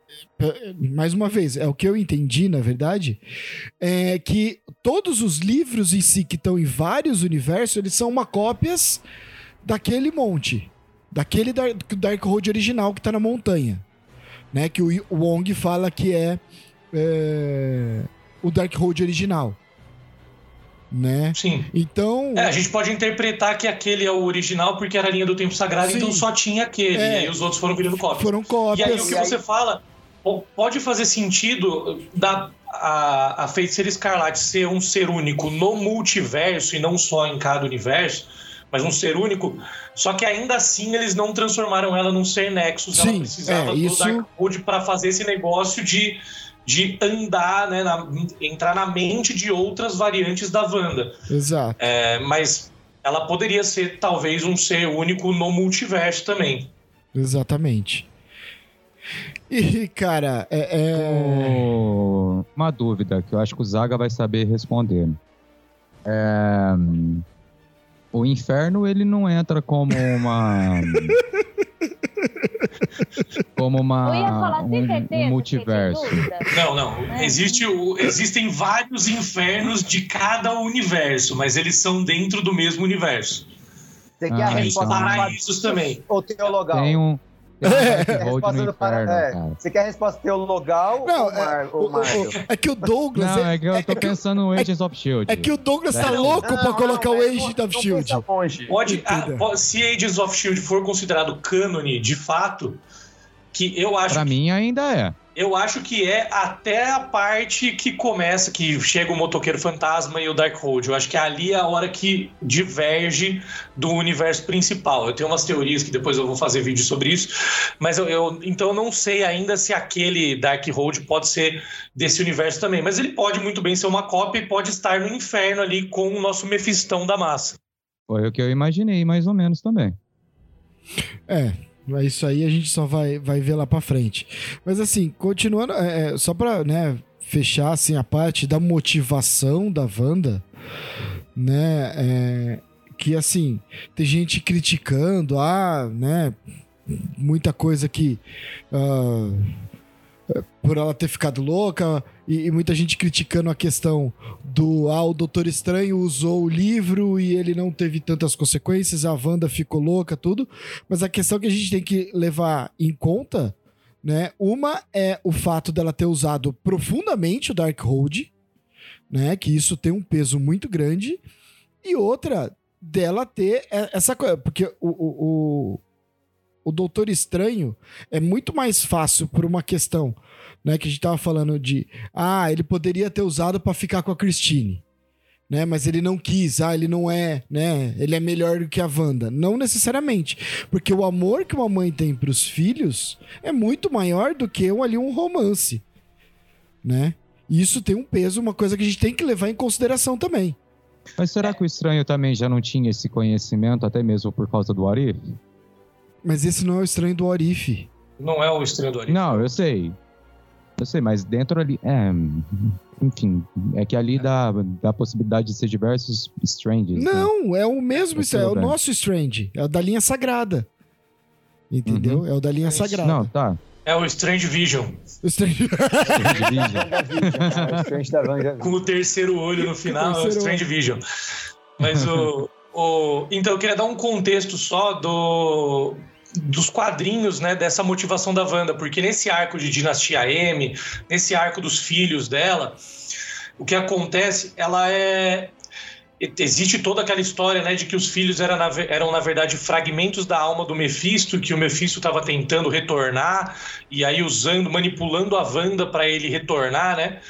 mais uma vez, é o que eu entendi, na verdade, é que todos os livros em si que estão em vários universos, eles são uma cópias daquele monte. Daquele Dar Darkhold original que tá na montanha. Né? Que o Wong fala que é, é, o Darkhold original. Né? Sim. Então. É, a gente pode interpretar que aquele é o original porque era a linha do tempo sagrado, Sim. então só tinha aquele. É. E aí os outros foram virando cópias. Foram E cópias. aí o que você fala pode fazer sentido da a, a feiticeira escarlate ser um ser único no multiverso e não só em cada universo, mas um ser único. Só que ainda assim eles não transformaram ela num ser Nexus. ela Sim, precisava é, do isso- Darkhold para fazer esse negócio de de andar, né, na- entrar na mente de outras variantes da Wanda. Exato. É, mas ela poderia ser talvez um ser único no multiverso também. Exatamente. E, cara, é. é- O- Uma dúvida que eu acho que o Zaga vai saber responder. É, O inferno ele não entra como uma como uma eu ia falar, tem um, certeza? um multiverso. Não, não. É. Existe o- existem vários infernos de cada universo, mas eles são dentro do mesmo universo. Você quer a Ah, Tem resposta então. paraísos também. ou teologal? Tem um um a para- inferno, é. Você quer a resposta teologal Não, ou, Mar, é, ou Marvel? é que o Douglas. Não, é, é que eu tô é que, pensando no Agents of Shield. é que o Douglas tá Não, louco pra colocar o é, Agent não- of não Shield. Pode, ah, po- se Agents of Shield for considerado cânone de fato, que eu acho Pra mim ainda é. Eu acho que é até a parte que começa, que chega o motoqueiro fantasma e o Darkhold. Eu acho que ali é a hora que diverge do universo principal. Eu tenho umas teorias que depois eu vou fazer vídeo sobre isso, mas eu, eu- então eu não sei ainda se aquele Darkhold pode ser desse universo também. Mas ele pode muito bem ser uma cópia e pode estar no inferno ali com o nosso Mefistão da massa. Foi o que eu imaginei, mais ou menos também. É, mas isso aí a gente só vai, vai ver lá pra frente. Mas assim, continuando, é, é, só pra né, fechar assim, a parte da motivação da Wanda, né? é, que assim, tem gente criticando, ah, né? Muita coisa que. ah, por ela ter ficado louca, e, e muita gente criticando a questão do ah, o Doutor Estranho usou o livro e ele não teve tantas consequências, a Wanda ficou louca, tudo. Mas a questão que a gente tem que levar em conta, né? Uma é o fato dela ter usado profundamente o Darkhold, né? Que isso tem um peso muito grande. E outra, dela ter essa coisa. Porque o, o, o Doutor Estranho é muito mais fácil por uma questão, né? Que a gente tava falando de. Ah, ele poderia ter usado pra ficar com a Christine. Né, mas ele não quis, ah, ele não é, né? Ele é melhor do que a Wanda. Não necessariamente. Porque o amor que uma mãe tem pros filhos é muito maior do que um, ali um romance. Né? E isso tem um peso, uma coisa que a gente tem que levar em consideração também. Mas será que o estranho também já não tinha esse conhecimento, até mesmo por causa do Arif? Mas esse não é o estranho do Orif. Não é o estranho do Arif. Não, eu sei. Eu sei, mas dentro ali. É. Enfim, é que ali dá, dá a possibilidade de ser diversos Stranges. né? Não, é o mesmo, Mas isso é o nosso Strange. É o da linha sagrada. Entendeu? É o da linha É sagrada. Não, tá. É o Strange Vision. O Strange... Strange Vision. É, o Strange da Wanda. Com o terceiro olho no final, é o Strange Vision. Mas o, o. Então, eu queria dar um contexto só do. Dos quadrinhos, né, dessa motivação da Wanda, porque nesse arco de Dinastia M, nesse arco dos filhos dela, o que acontece, ela é. Existe toda aquela história, né, de que os filhos eram na, eram, na verdade, fragmentos da alma do Mephisto, que o Mephisto estava tentando retornar, e aí usando, manipulando a Wanda para ele retornar, né?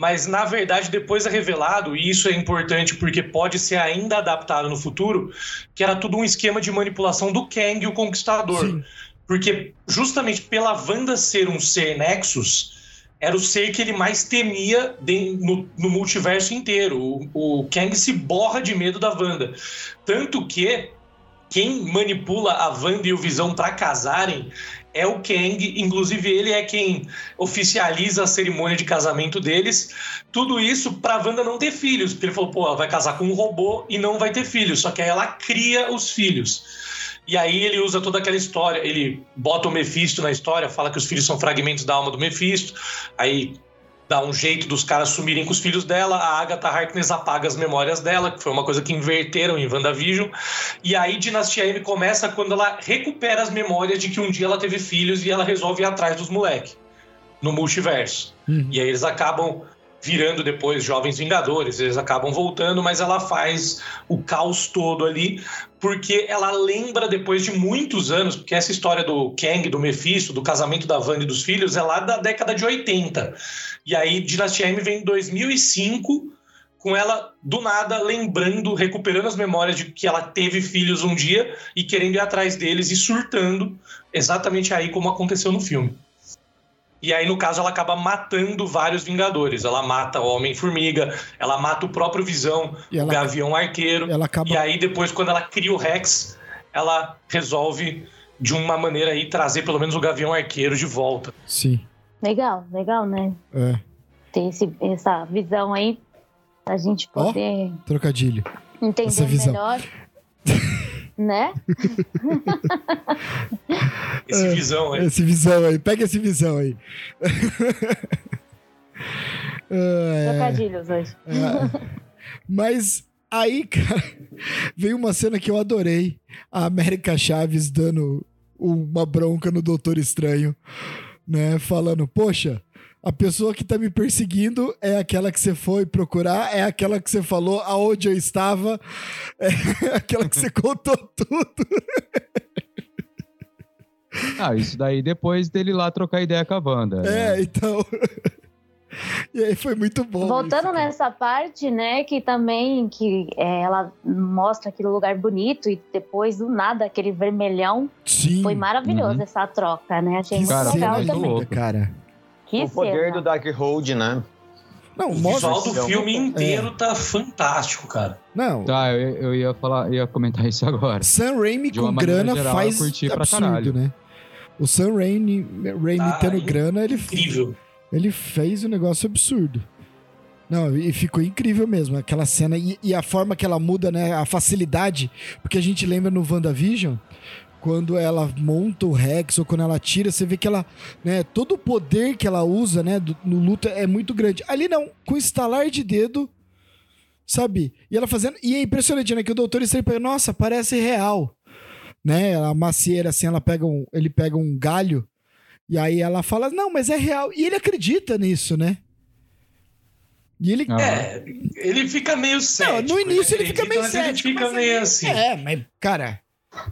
Mas na verdade depois é revelado, e isso é importante porque pode ser ainda adaptado no futuro, que era tudo um esquema de manipulação do Kang, o Conquistador. Sim. Porque justamente pela Wanda ser um ser Nexus, era o ser que ele mais temia no, no multiverso inteiro. O, o Kang se borra de medo da Wanda. Tanto que quem manipula a Wanda e o Visão para casarem é o Kang, inclusive ele é quem oficializa a cerimônia de casamento deles. Tudo isso pra Wanda não ter filhos, porque ele falou, pô, ela vai casar com um robô e não vai ter filhos, só que aí ela cria os filhos. E aí ele usa toda aquela história, ele bota o Mephisto na história, fala que os filhos são fragmentos da alma do Mephisto, aí dá um jeito dos caras sumirem com os filhos dela, a Agatha Harkness apaga as memórias dela, que foi uma coisa que inverteram em WandaVision, e aí Dinastia M começa quando ela recupera as memórias de que um dia ela teve filhos e ela resolve ir atrás dos moleques no multiverso. Uhum. E aí eles acabam virando depois jovens vingadores, eles acabam voltando, mas ela faz o caos todo ali, porque ela lembra depois de muitos anos, porque essa história do Kang, do Mephisto, do casamento da Wanda e dos filhos é lá da década de 80. E aí Dinastia M vem em 2005 com ela do nada lembrando, recuperando as memórias de que ela teve filhos um dia e querendo ir atrás deles e surtando, exatamente aí como aconteceu no filme. E aí, no caso, ela acaba matando vários Vingadores. Ela mata o Homem-Formiga, ela mata o próprio Visão, E o ela, Gavião Arqueiro. ela acaba. E aí, depois, quando ela cria o Rex, ela resolve, de uma maneira aí, trazer pelo menos o Gavião Arqueiro de volta. Sim. Legal, legal, né? É. Ter esse, essa visão aí pra gente poder Trocadilho. essa entender visão. melhor. né? Esse É, Visão aí. Esse visão aí. Pega esse visão aí. É, Trocadilhos hoje. é. Mas aí, cara, veio uma cena que eu adorei. A América Chaves dando uma bronca no Doutor Estranho, né? Falando, poxa, a pessoa que tá me perseguindo é aquela que você foi procurar, é aquela que você falou aonde eu estava, é aquela que você contou tudo. Ah, isso daí depois dele lá trocar ideia com a Wanda. né? É, então. E aí foi muito bom. Voltando isso, nessa parte, né, que também que é, ela mostra aquele lugar bonito e depois do nada aquele vermelhão, Sim. foi maravilhoso Uhum. essa troca, né? Achei Que muito legal também. louco. cara. Que o poder cena. do Darkhold, né? Não, O visual do filme inteiro tá fantástico, cara. Não, Tá, eu, eu ia falar, ia comentar isso agora. Sam Raimi De com grana geral, faz eu curti pra absurdo, caralho. né? O Sam Raimi, Raimi Tá tendo grana, ele, Incrível. ele fez um negócio absurdo. Não, e ficou incrível mesmo, aquela cena. E, e a forma que ela muda, né? A facilidade. Porque a gente lembra no WandaVision, quando ela monta o Rex ou quando ela tira, você vê que ela, né, todo o poder que ela usa, né, do- no luta é muito grande. Ali não, com estalar de dedo, sabe? E ela fazendo, e é impressionante, né, que o Doutor pega, nossa, parece real. Né? A macieira assim, ela pega um, ele pega um galho e aí ela fala: "Não, mas é real". E ele acredita nisso, né? E ele Ah. É, ele fica meio cético. no início ele fica acredita, meio cético, Ele fica mas meio ele- assim. É, mas cara,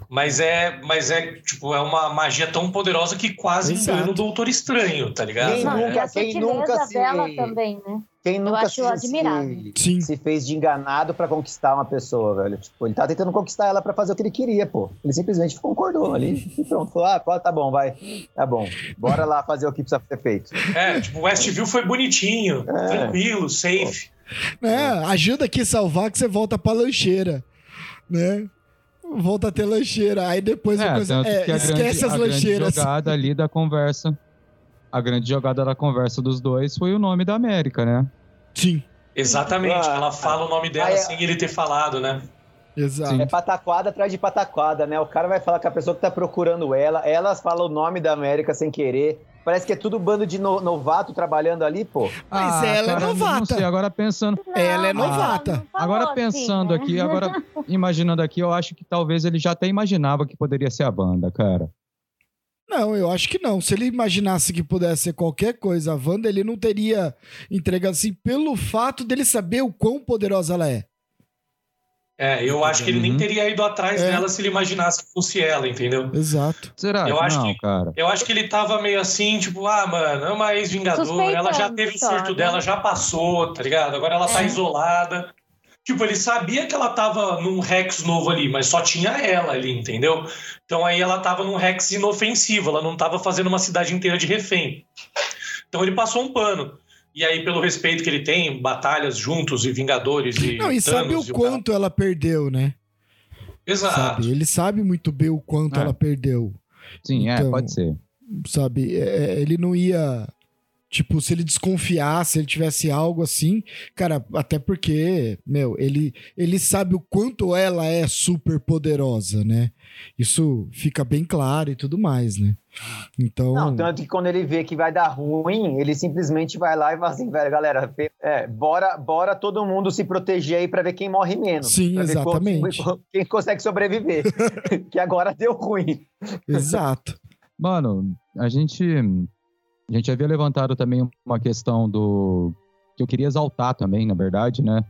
Mas é, mas é, tipo, é uma magia tão poderosa que quase engana o Doutor Estranho, tá ligado? Quem É. nunca- quem nunca se- dela também, né? Quem nunca acho se, admirável. se, sim. se fez de enganado pra conquistar uma pessoa, velho. Tipo, ele tá tentando conquistar ela pra fazer o que ele queria, pô. Ele simplesmente concordou ali e pronto. Falou, ah, tá bom, vai. Tá bom. Bora lá fazer o que precisa ser feito. É, tipo, Westview foi bonitinho, É. tranquilo, safe. né? Ajuda aqui a salvar que você volta pra lancheira, né? Volta a ter lancheira. Aí depois É, a coisa, é, que a esquece grande, as a grande lancheiras. jogada ali da conversa. A grande jogada da conversa dos dois foi o nome da América, né? Sim, Exatamente, Ah, ela fala o nome dela aí é- sem ele ter falado, né? exato. Sim. É pataquada atrás de pataquada, né? O cara vai falar com a pessoa que tá procurando ela, elas falam o nome da América sem querer. Parece que é tudo bando de no- novato trabalhando ali, pô. Mas ela é Ah, Não novata. sei, agora pensando, Ela é Não, novata. não falou agora assim, pensando né? aqui, agora imaginando aqui, eu acho que talvez ele já até imaginava que poderia ser a banda, cara. Não, eu acho que não. Se ele imaginasse que pudesse ser qualquer coisa a Wanda, ele não teria entregado assim pelo fato dele saber o quão poderosa ela é. É, eu acho que ele nem Uhum. teria ido atrás É. dela se ele imaginasse que fosse ela, entendeu? Exato. Será Eu que acho não, que- cara? Eu acho que ele tava meio assim, tipo, ah, mano, é uma ex-vingadora, ela já teve o surto né? dela, já passou, tá ligado? Agora ela tá É. isolada. Tipo, ele sabia que ela tava num Rex novo ali, mas só tinha ela ali, entendeu? Então aí ela tava num Rex inofensivo, ela não tava fazendo uma cidade inteira de refém. Então ele passou um pano. E aí, pelo respeito que ele tem, batalhas juntos e Vingadores e. Não, e sabe o Thanos e quanto ela perdeu, né? Exato. Sabe? Ele sabe muito bem o quanto É. ela perdeu. Sim, Então, é, pode ser. sabe? É, ele não ia. Tipo, se ele desconfiasse, ele tivesse algo assim, cara, até porque, meu, ele, ele sabe o quanto ela é super poderosa, né? Isso fica bem claro e tudo mais, né? Então. Não, tanto que quando ele vê que vai dar ruim, ele simplesmente vai lá e fala assim, velho, galera, é, bora, bora todo mundo se proteger aí pra ver quem morre menos. Sim, Pra ver exatamente. qual- quem consegue sobreviver. que agora deu ruim. Exato. Mano, a gente. A gente havia levantado também uma questão do. que eu queria exaltar também, na verdade, né?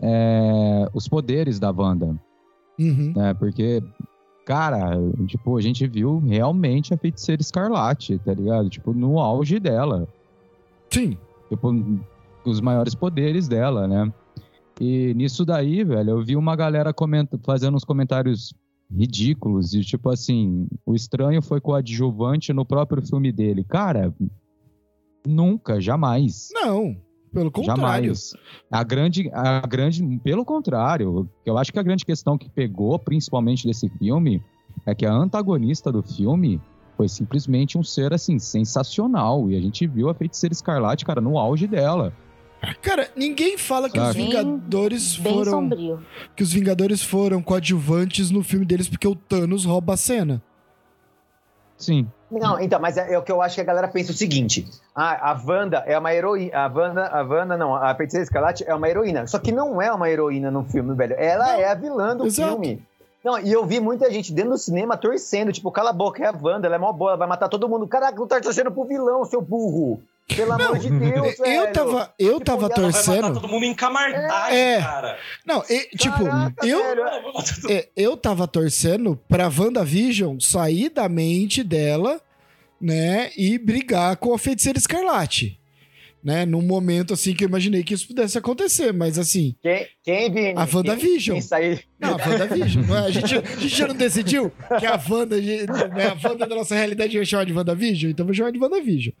É, os poderes da Wanda, Uhum. né? Porque, cara, tipo, a gente viu realmente a feiticeira escarlate, tá ligado? Tipo, no auge dela. Sim. Tipo, os maiores poderes dela, né? E nisso daí, velho, eu vi uma galera fazendo uns comentários ridículos, de tipo assim, o estranho foi coadjuvante no próprio filme dele. Cara, nunca, jamais. Não, pelo contrário. Jamais. A grande, a grande, pelo contrário, eu acho que a grande questão que pegou, principalmente desse filme, é que a antagonista do filme foi simplesmente um ser assim sensacional e a gente viu a feiticeira escarlate, cara, no auge dela. Cara, ninguém fala que os Sabe? Vingadores Bem foram. sombrio. Que os Vingadores foram coadjuvantes no filme deles porque o Thanos rouba a cena. Sim. Não, então, mas é, é o que eu acho que a galera pensa o seguinte: ah, a Wanda é uma heroína. A Wanda, a Wanda não, a Feiticeira Escarlate é uma heroína. Só que não é uma heroína no filme, velho. Ela Não. é a vilã do Exato. filme. Não, e eu vi muita gente dentro do cinema torcendo, tipo, cala a boca, é a Wanda, ela é mó boa, ela vai matar todo mundo. Caraca, não tá torcendo pro vilão, seu burro. Pelo amor de Deus, velho. Eu tava, eu Tipo, tava vai torcendo. todo mundo em É. cara. Não, e, tipo, Caraca, eu, velho. É, eu tava torcendo pra WandaVision sair da mente dela, né, e brigar com a Feiticeira Escarlate. Né, num momento assim que eu imaginei que isso pudesse acontecer, mas assim, Quem, quem Vini? a WandaVision. Quem sair. Não, a WandaVision. não é? A gente, a gente já não decidiu que a Wanda, né, a Wanda da nossa realidade vai chamar de WandaVision? Então vou chamar de WandaVision.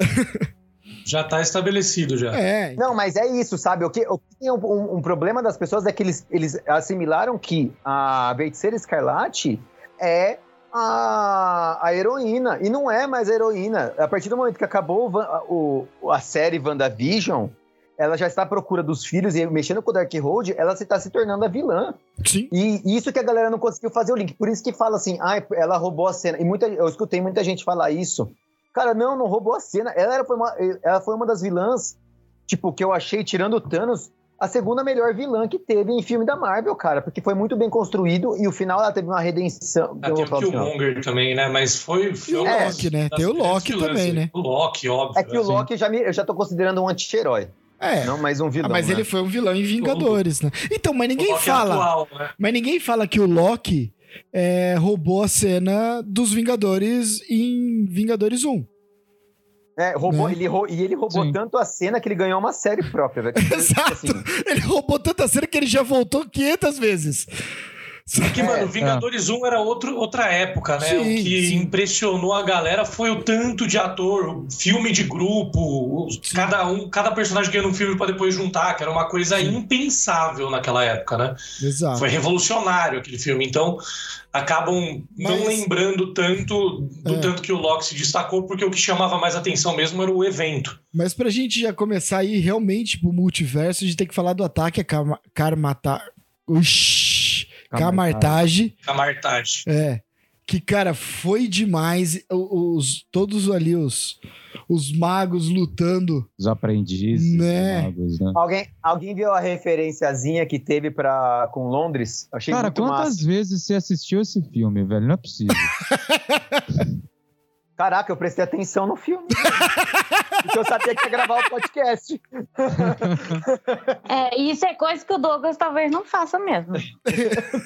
Já tá estabelecido já. É, Não, mas é isso, sabe? O que, o que tem um, um- problema das pessoas é que eles, eles assimilaram que a Feiticeira Escarlate é a, a heroína. E não é mais a heroína. A partir do momento que acabou o Van- o- a série WandaVision, ela já está à procura dos filhos e mexendo com o Darkhold, ela está se tornando a vilã. Sim. E isso que a galera não conseguiu fazer o link. Por isso que fala assim, ah, ela roubou a cena. E muita, eu escutei muita gente falar isso. Cara, não, não roubou a cena. Ela, era, foi, uma, ela foi uma das vilãs, tipo, que eu achei, tirando o Thanos, a segunda melhor vilã que teve em filme da Marvel, cara, porque foi muito bem construído e o final ela teve uma redenção. Ah, tem o Killmonger também, né? Mas foi. foi o é, Loki, né? Tem o Loki também, né? O Loki, óbvio. É que o assim. Loki já me, eu já tô considerando um anti-herói. É. Não mais um vilão. Ah, mas né? ele foi um vilão em Vingadores, né? Então, mas ninguém é fala. Atual, né? Mas ninguém fala que o Loki é, roubou a cena dos Vingadores em Vingadores 1. É, roubou, Né? ele, rou- e ele roubou Sim. tanto a cena que ele ganhou uma série própria, velho. Exato. Assim, Ele roubou tanta cena que ele já voltou 500 vezes. Que, mano, Vingadores 1 era outro, outra época, né? Sim, o que sim. impressionou a galera foi o tanto de ator, filme de grupo, os- cada um, cada personagem ganhando um filme pra depois juntar, que era uma coisa impensável naquela época, né? Exato. Foi revolucionário aquele filme. Então, acabam não Mas- lembrando tanto do É. tanto que o Loki se destacou, porque o que chamava mais atenção mesmo era o evento. Mas pra gente já começar a ir realmente pro multiverso, a gente tem que falar do ataque a Karma- Karmata... Uxi, Camartage. A Martage. É. Que, cara, foi demais. Os, todos ali, os, os magos lutando. Os aprendizes, Né? magos, né? alguém, alguém viu a referenciazinha que teve pra, com Londres? Achei Cara, muito quantas massa. vezes você assistiu esse filme, velho? Não é possível. Caraca, eu prestei atenção no filme. Porque eu sabia que ia gravar o podcast. É, isso é coisa que o Douglas talvez não faça mesmo.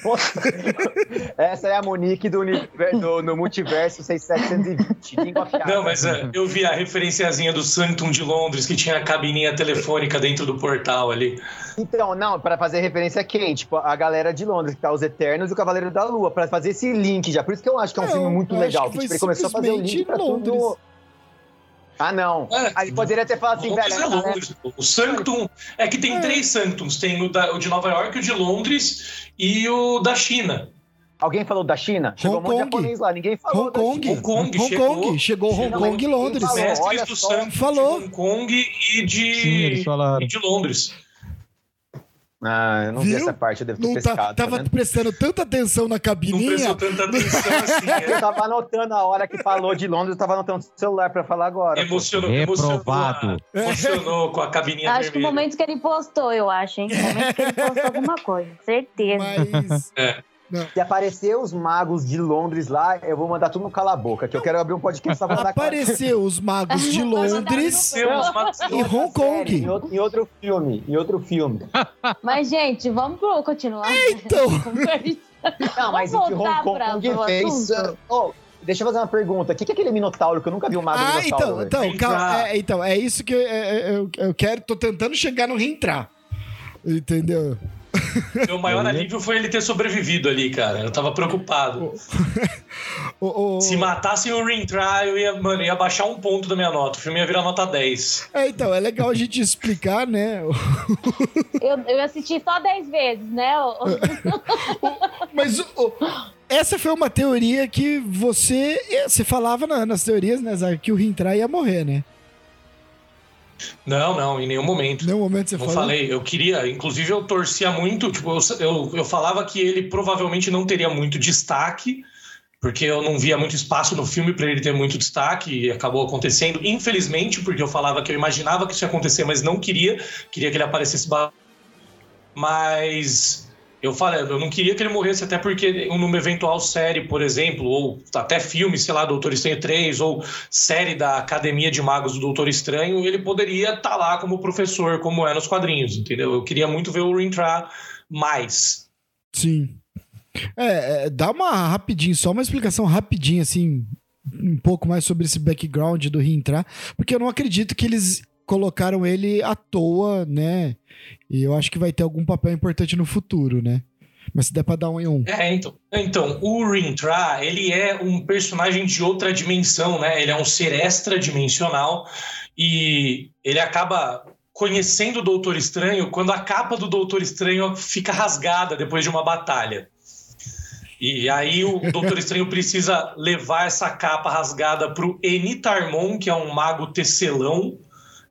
Nossa. Essa é a Monique do, do- no multiverso 6720. Língua afiada. Não, mas é, eu vi a referenciazinha do Sanctum de Londres, que tinha a cabininha telefônica dentro do portal ali. Então, não, pra fazer referência a quem? Tipo, a galera de Londres, que tá os Eternos e o Cavaleiro da Lua, pra fazer esse link já. Por isso que eu acho que é um Não, filme muito legal. que Que, tipo, ele começou a fazer o link pra Londres. tudo. Ah, não. É, Aí poderia ter falado assim, Londres velho. é pô. O Sanctum é que tem É. três Sanctums: tem o, da- o de Nova York, o de Londres e o da China. Alguém falou da China? Chegou Hong um monte de Kong. japonês lá, ninguém falou Hong da Kong. China. Hong Kong Hong chegou. Kong. Chegou Hong. Kong e Londres. Falou, Mestres olha do só. Sanctum Falou. de Hong Kong e de, Sim, eles falaram. e de Londres. Ah, eu não vi Viu? essa parte, eu devo ter Não pescado. tá, tá tava vendo? prestando tanta atenção na Não cabininha. prestou tanta atenção assim. Eu é. tava anotando a hora que falou de Londres, eu tava anotando o celular pra falar agora. Emocionou, Reprovado. emocionou, a- emocionou com a cabininha Acho que o vermelha. momento que ele postou, eu acho, hein? O momento que ele postou alguma coisa. Certeza. Mas. Se aparecer os magos de Londres lá, eu vou mandar tudo no cala a boca, que eu quero abrir um podcast só pra mandar Apareceu os magos de Londres e Hong Kong. Em outro, em outro filme, em outro filme. Mas, gente, vamos pro continuar. Então. Não, mas Vamos que Hong Kong pro fez. Oh, deixa eu fazer uma pergunta. O que que é aquele Minotauro que eu nunca vi o mago Ah, Minotauro? então, então, calma, é, então, é isso que eu, é- eu, eu quero, tô tentando chegar no reentrar. Entendeu? Meu maior alívio foi ele ter sobrevivido ali, cara. Eu tava preocupado. O, o- Se matassem o Reentrar, eu ia, mano, ia baixar um ponto da minha nota. O filme ia virar nota 10. É, então, é legal a gente explicar, né? Eu, eu assisti só 10 vezes, né? Mas o- essa foi uma teoria que você. Você falava na- nas teorias, né, Zaga, que o reentrar ia morrer, né? Não, não, em nenhum momento. Em nenhum momento você Não falou. falei, eu queria, inclusive eu torcia muito, tipo, eu, eu, eu falava que ele provavelmente não teria muito destaque, porque eu não via muito espaço no filme para ele ter muito destaque, e acabou acontecendo, infelizmente, porque eu falava que eu imaginava que isso ia acontecer, mas não queria, queria que ele aparecesse. Mas eu falei, eu não queria que ele morresse, até porque numa eventual série, por exemplo, ou até filme, sei lá, Doutor Estranho 3, ou série da Academia de Magos do Doutor Estranho, ele poderia estar lá como professor, como é nos quadrinhos, entendeu? Eu queria muito ver o Reentrar mais. Sim. É, é, dá uma rapidinho, só uma explicação rapidinha, assim, um pouco mais sobre esse background do reentrar, porque eu não acredito que eles colocaram ele à toa, né? E eu acho que vai ter algum papel importante no futuro, né? Mas se der pra dar um em um. É, então, então o Reentrar, ele é um personagem de outra dimensão, né? Ele é um ser extradimensional e ele acaba conhecendo o Doutor Estranho quando a capa do Doutor Estranho fica rasgada depois de uma batalha. E aí o Doutor Estranho precisa levar essa capa rasgada pro Enitarmon, que é um mago tecelão,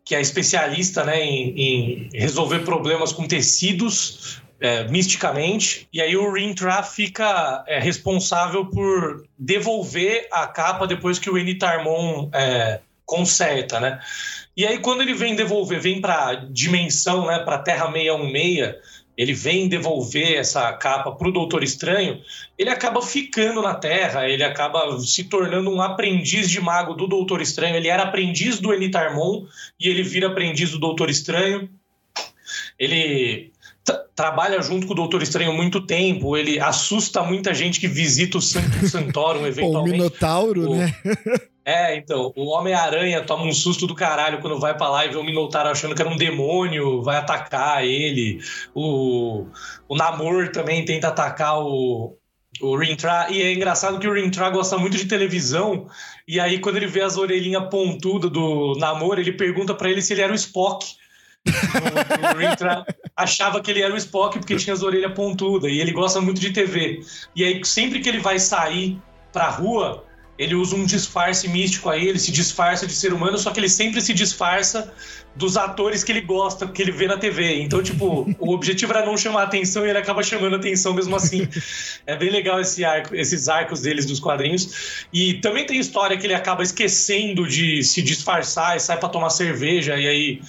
que é especialista né, em, em resolver problemas com tecidos é, misticamente, e aí o Rintra fica é, responsável por devolver a capa depois que o Enitarmon é, conserta, né? E aí quando ele vem devolver, vem para dimensão, né, para Terra 616, ele vem devolver essa capa para o Doutor Estranho, ele acaba ficando na Terra, ele acaba se tornando um aprendiz de mago do Doutor Estranho. Ele era aprendiz do Enitarmon e ele vira aprendiz do Doutor Estranho. Ele trabalha junto com o Doutor Estranho há muito tempo, ele assusta muita gente que visita o Santo Santorum eventualmente. o Minotauro, o... né? É, então, o Homem-Aranha toma um susto do caralho quando vai pra lá e vê o Minotauro achando que era um demônio, vai atacar ele. O, o Namor também tenta atacar o, o Rintra. E é engraçado que o Rintra gosta muito de televisão. E aí, quando ele vê as orelhinhas pontudas do Namor, ele pergunta para ele se ele era o Spock. o, o Rintra achava que ele era o Spock porque tinha as orelhas pontudas. E ele gosta muito de TV. E aí, sempre que ele vai sair pra rua ele usa um disfarce místico aí, ele se disfarça de ser humano, só que ele sempre se disfarça dos atores que ele gosta, que ele vê na TV. Então, tipo, o objetivo era não chamar atenção e ele acaba chamando atenção mesmo assim. É bem legal esse arco, esses arcos deles dos quadrinhos. E também tem história que ele acaba esquecendo de se disfarçar e sai para tomar cerveja e aí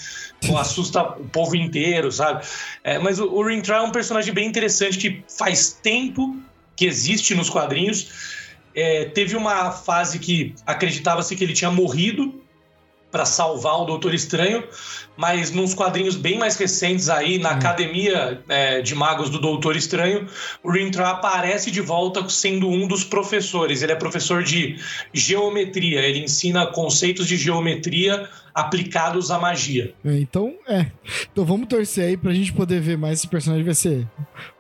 pô, assusta o povo inteiro, sabe? É, mas o, o Rintra é um personagem bem interessante que faz tempo que existe nos quadrinhos é, teve uma fase que acreditava-se que ele tinha morrido para salvar o Doutor Estranho, mas nos quadrinhos bem mais recentes aí, na hum. Academia é, de Magos do Doutor Estranho, o Rintra aparece de volta sendo um dos professores. Ele é professor de geometria, ele ensina conceitos de geometria aplicados à magia. É, então, é. Então vamos torcer aí pra gente poder ver mais esse personagem. Vai ser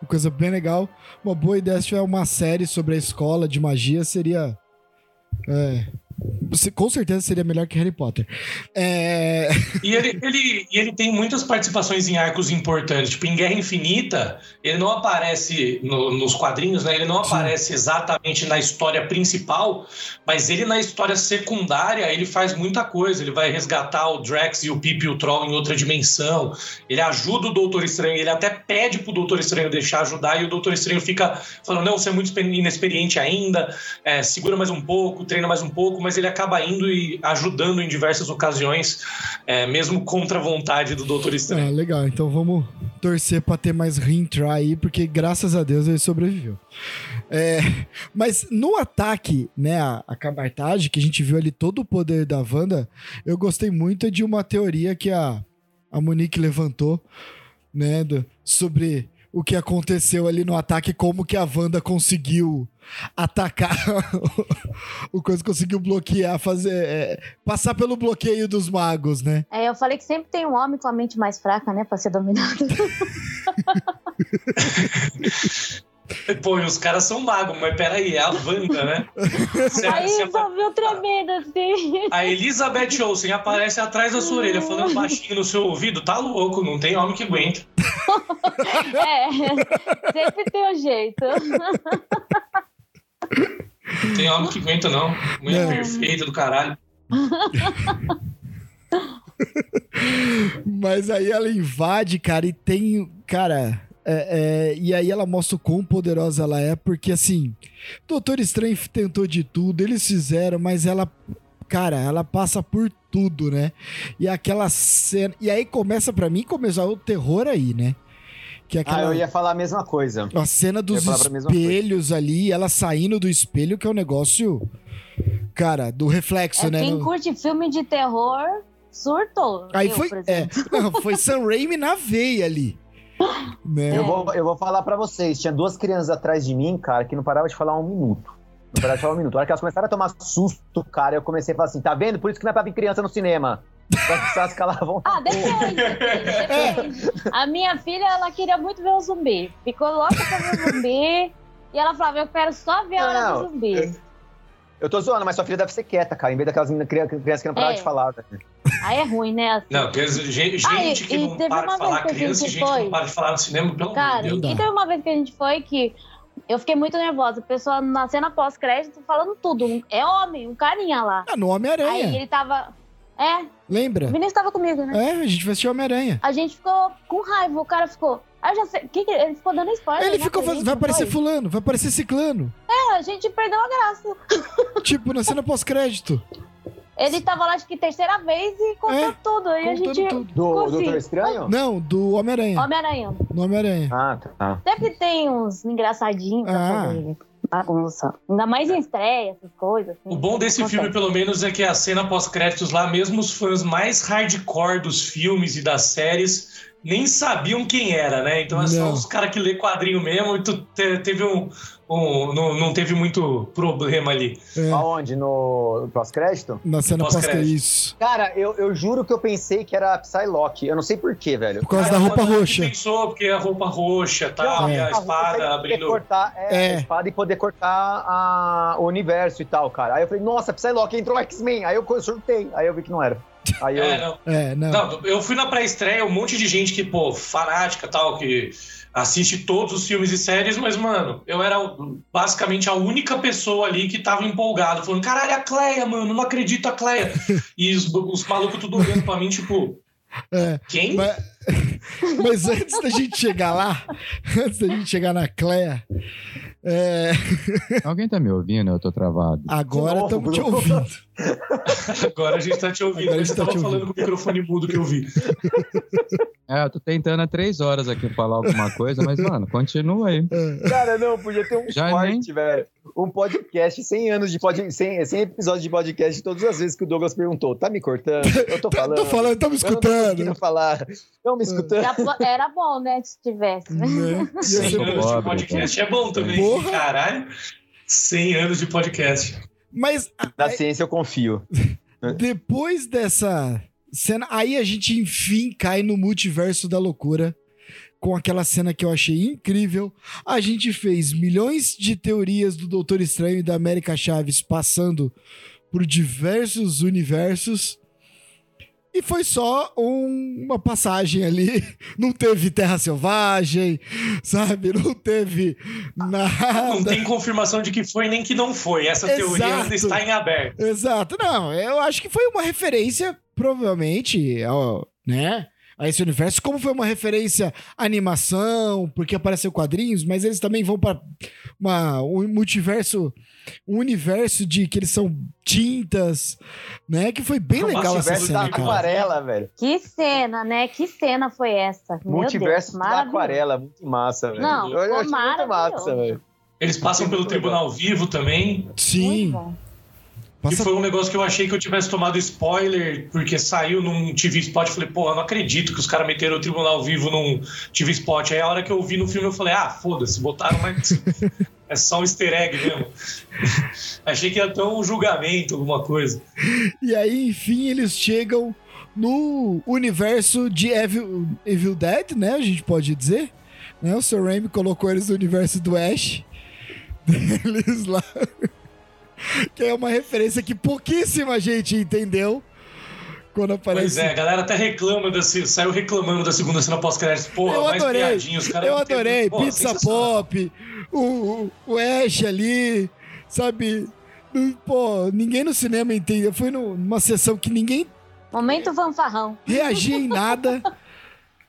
uma coisa bem legal. Uma boa ideia se tiver uma série sobre a escola de magia seria. É, com certeza seria melhor que Harry Potter. É... E ele, ele, ele tem muitas participações em arcos importantes. Tipo, em Guerra Infinita, ele não aparece no, nos quadrinhos, né? Ele não Sim. aparece exatamente na história principal, mas ele na história secundária, ele faz muita coisa. Ele vai resgatar o Drax e o Pip e o Troll em outra dimensão. Ele ajuda o Doutor Estranho, ele até pede pro Doutor Estranho deixar ajudar, e o Doutor Estranho fica falando: não, você é muito inexperiente ainda, é, segura mais um pouco, treina mais um pouco, mas ele acaba indo e ajudando em diversas ocasiões, é, mesmo contra a vontade do Doutor Estranho. Ah, legal. Então vamos torcer para ter mais Rintra aí, porque graças a Deus ele sobreviveu. É, mas no ataque, né, a, a que a gente viu ali todo o poder da Wanda, eu gostei muito de uma teoria que a, a Monique levantou, né, do, sobre o que aconteceu ali no ataque, como que a Wanda conseguiu atacar o coisa conseguiu bloquear, fazer é, passar pelo bloqueio dos magos, né? É, eu falei que sempre tem um homem com a mente mais fraca, né, para ser dominado. Pô, e os caras são magos, mas peraí, é a Wanda, né? Se a, Aí se a, viu tremendo assim. A Elizabeth Olsen aparece atrás da sua orelha, falando baixinho no seu ouvido, tá louco, não tem homem que aguenta. É, sempre tem um jeito. Não tem homem que aguenta, não. Mulher perfeita do caralho. Mas aí ela invade, cara, e tem. Cara. É, é, e aí ela mostra o quão poderosa ela é, porque assim, Doutor Estranho tentou de tudo, eles fizeram, mas ela, cara, ela passa por tudo, né? E aquela cena. E aí começa para mim começar o terror aí, né? Que é aquela... Ah, eu ia falar a mesma coisa. A cena dos espelhos ali, ela saindo do espelho, que é um negócio. Cara, do reflexo, é, né? Quem no... curte filme de terror surtou. Aí eu, foi, é, não, foi Sam Raimi na veia ali. Né? Eu, vou, eu vou falar para vocês: tinha duas crianças atrás de mim, cara, que não paravam de falar um minuto. Não paravam de falar um minuto. A hora que elas começaram a tomar susto, cara, eu comecei a falar assim: tá vendo? Por isso que não é pra vir criança no cinema. Ah, depende. depende. A minha filha, ela queria muito ver o zumbi. Ficou louca pra ver o zumbi. E ela falava, eu quero só ver a hora não, do zumbi. Eu, eu tô zoando, mas sua filha deve ser quieta, cara. Em vez daquelas crianças que não pararam é. de falar. Né? Aí é ruim, né? Assim. Não, gente, gente que não para de falar, criança e gente foi... que não para de falar no cinema, pelo Cara, Deus. e teve uma vez que a gente foi que eu fiquei muito nervosa. A pessoa na cena pós-crédito falando tudo. É homem, um carinha lá. É no Homem-Aranha. Aí ele tava É, o Lembra? Vinícius tava comigo, né? É, a gente assistir Homem-Aranha. A gente ficou com raiva, o cara ficou. Ah, já sei. Que que... Ele ficou dando spoiler. Ele né, ficou fazendo. Vai não aparecer foi? fulano, vai aparecer ciclano. É, a gente perdeu a graça. tipo, na cena pós-crédito. Ele tava lá, acho que terceira vez e contou É, tudo. Aí a gente. tudo. Do Doutor assim. Estranho? Não, do Homem-Aranha. Homem-Aranha. Do Homem-Aranha. Ah, tá. Sempre tem uns engraçadinhos pra Ah. fazer bagunça. Ainda mais em estreia, essas coisas. assim. O bom desse filme, pelo menos, é que a cena pós-créditos lá, mesmo os fãs mais hardcore dos filmes e das séries nem sabiam quem era, né? Então é só os caras que lê quadrinho mesmo e tu te- teve um. Um- não, não teve muito problema ali. É, Aonde? No pós-crédito? na cena Pós-crédito. Isso. Cara, eu, eu juro que eu pensei que era Psylocke. Eu não sei porquê, velho. Por causa Cara, da roupa roxa. Pensou, porque a roupa roxa tal, É. e a espada abrindo. Cortar, é, É. a espada e poder cortar a- o universo e tal, cara. Aí eu falei, nossa, Psylocke entrou X-Men. Aí eu surtei. Aí eu vi que não era. Aí eu. É, não. É, não. Não, eu fui na pré-estreia, um monte de gente que, pô, fanática tal, que assiste todos os filmes e séries, mas, mano, eu era basicamente a única pessoa ali que tava empolgado, falando, caralho, a Cleia, mano, não acredito a Cleia. e os, os malucos tudo olhando pra mim, tipo, É, quem? mas, mas antes da gente chegar lá, antes da gente chegar na Cleia, é, Alguém tá me ouvindo? Eu tô travado. agora estamos te ouvindo. Agora a gente tá te ouvindo, Agora a gente tá tava falando ouvindo. com o microfone mudo que eu vi. É, eu tô tentando há três horas aqui falar alguma coisa, mas, mano, continua aí. Cara, não, podia ter um Já corte, velho. Um podcast, 100 anos de podcast, 100, 100 episódios de podcast, todas as vezes que o Douglas perguntou, tá me cortando? Eu tô falando. Tô falando, tô me Eu não tô escutando. falar. Estão me escutando? Era bo- Era bom, né? Se tivesse. né? Ia 100 ser anos de podcast é bom também, Porra. caralho. 100 anos de podcast. Mas Na ciência eu confio. depois dessa cena, aí a gente enfim cai no multiverso da loucura. Com aquela cena que eu achei incrível. A gente fez milhões de teorias do Doutor Estranho e da América Chaves passando por diversos universos. E foi só um- uma passagem ali. Não teve Terra Selvagem, sabe? Não teve Não nada. tem confirmação de que foi nem que não foi. Essa teoria Exato. ainda está em aberto. Exato, não, eu acho que foi uma referência, provavelmente, ao, né, a esse universo, como foi uma referência à animação, porque apareceu quadrinhos, mas eles também vão para uma um multiverso, um universo de que eles são tintas, né, que foi bem legal essa da cena, cara. aquarela, velho. Que cena, né? Que cena foi essa? Meu Multiverso Deus, da aquarela, muito massa, velho. Não, eu, eu achei muito massa, velho. Eles passam pelo tribunal vivo também. Sim, Muito bom. Que passa foi um negócio que eu achei que eu tivesse tomado spoiler, porque saiu num TV Spot. Falei, pô, eu não acredito que os caras meteram o Tribunal Vivo num TV Spot. Aí a hora que eu vi no filme, eu falei, ah, foda-se, botaram, mas é só um easter egg mesmo. achei que ia ter um julgamento, alguma coisa. E aí, enfim, eles chegam no universo de Evil, Evil Dead, né? A gente pode dizer. Né? O Sr. Raimi colocou eles no universo do Ash. Eles lá. Que é uma referência que pouquíssima gente entendeu. Quando aparece. Pois é, a galera até reclama desse. Saiu reclamando da segunda cena pós-crédito. Porra, Eu mais adorei. caras Eu adorei. Pô, Pizza. Pop, o, o, o Ash ali, sabe? Pô, ninguém no cinema entendeu. Foi no- numa sessão que ninguém Momento fanfarrão. reagia em nada,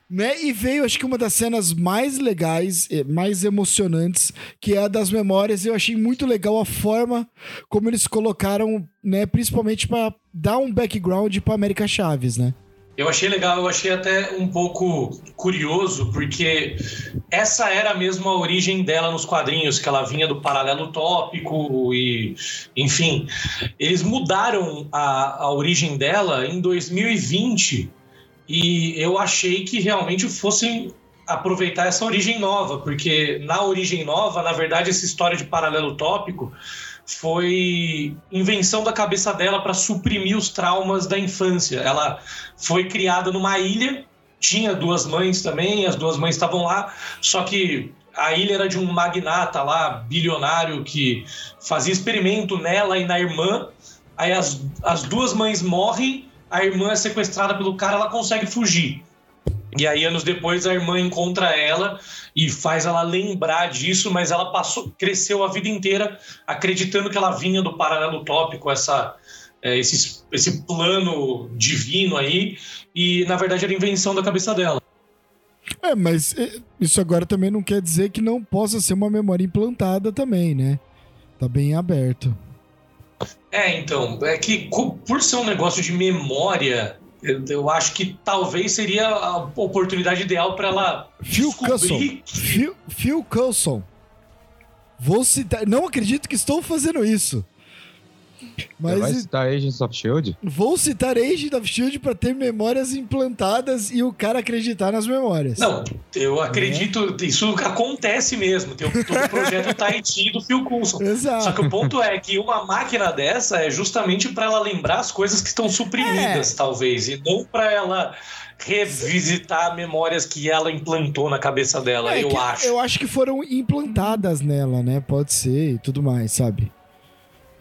né? E veio, acho que uma das cenas mais legais, eh, mais emocionantes, que é a das memórias. Eu achei muito legal a forma como eles colocaram, né? Principalmente para dar um background para América Chaves, né? Eu achei legal, eu achei até um pouco curioso, porque essa era mesmo a origem dela nos quadrinhos, que ela vinha do paralelo tópico e, enfim, eles mudaram a, a origem dela em 2020 e eu achei que realmente fossem aproveitar essa origem nova, porque na origem nova, na verdade, essa história de paralelo tópico foi invenção da cabeça dela para suprimir os traumas da infância. Ela foi criada numa ilha, tinha duas mães também, as duas mães estavam lá, só que a ilha era de um magnata lá, bilionário, que fazia experimento nela e na irmã. Aí as, as duas mães morrem, a irmã é sequestrada pelo cara, ela consegue fugir. E aí, anos depois, a irmã encontra ela e faz ela lembrar disso, mas ela passou, cresceu a vida inteira acreditando que ela vinha do paralelo tópico, essa, é, esse, esse plano divino aí, e na verdade era invenção da cabeça dela. É, mas é, isso agora também não quer dizer que não possa ser uma memória implantada também, né? Tá bem aberto. É, então, é que por ser um negócio de memória, eu, eu acho que talvez seria a oportunidade ideal para ela Phil Coulson. descobrir Phil, Phil Coulson. Vou citar. Não acredito que estou fazendo isso. Você vai Mas citar Agents of S.H.I.E.L.D.? vou citar Agent of Shield para ter memórias implantadas e o cara acreditar nas memórias. Não, eu acredito, isso acontece mesmo. Tem o, todo o projeto Tahiti do Phil Coulson. Só Exato. que o ponto é que uma máquina dessa é justamente para ela lembrar as coisas que estão suprimidas, É. talvez, e não para ela revisitar memórias que ela implantou na cabeça dela, É eu acho. Eu acho que foram implantadas nela, né? Pode ser e tudo mais, sabe?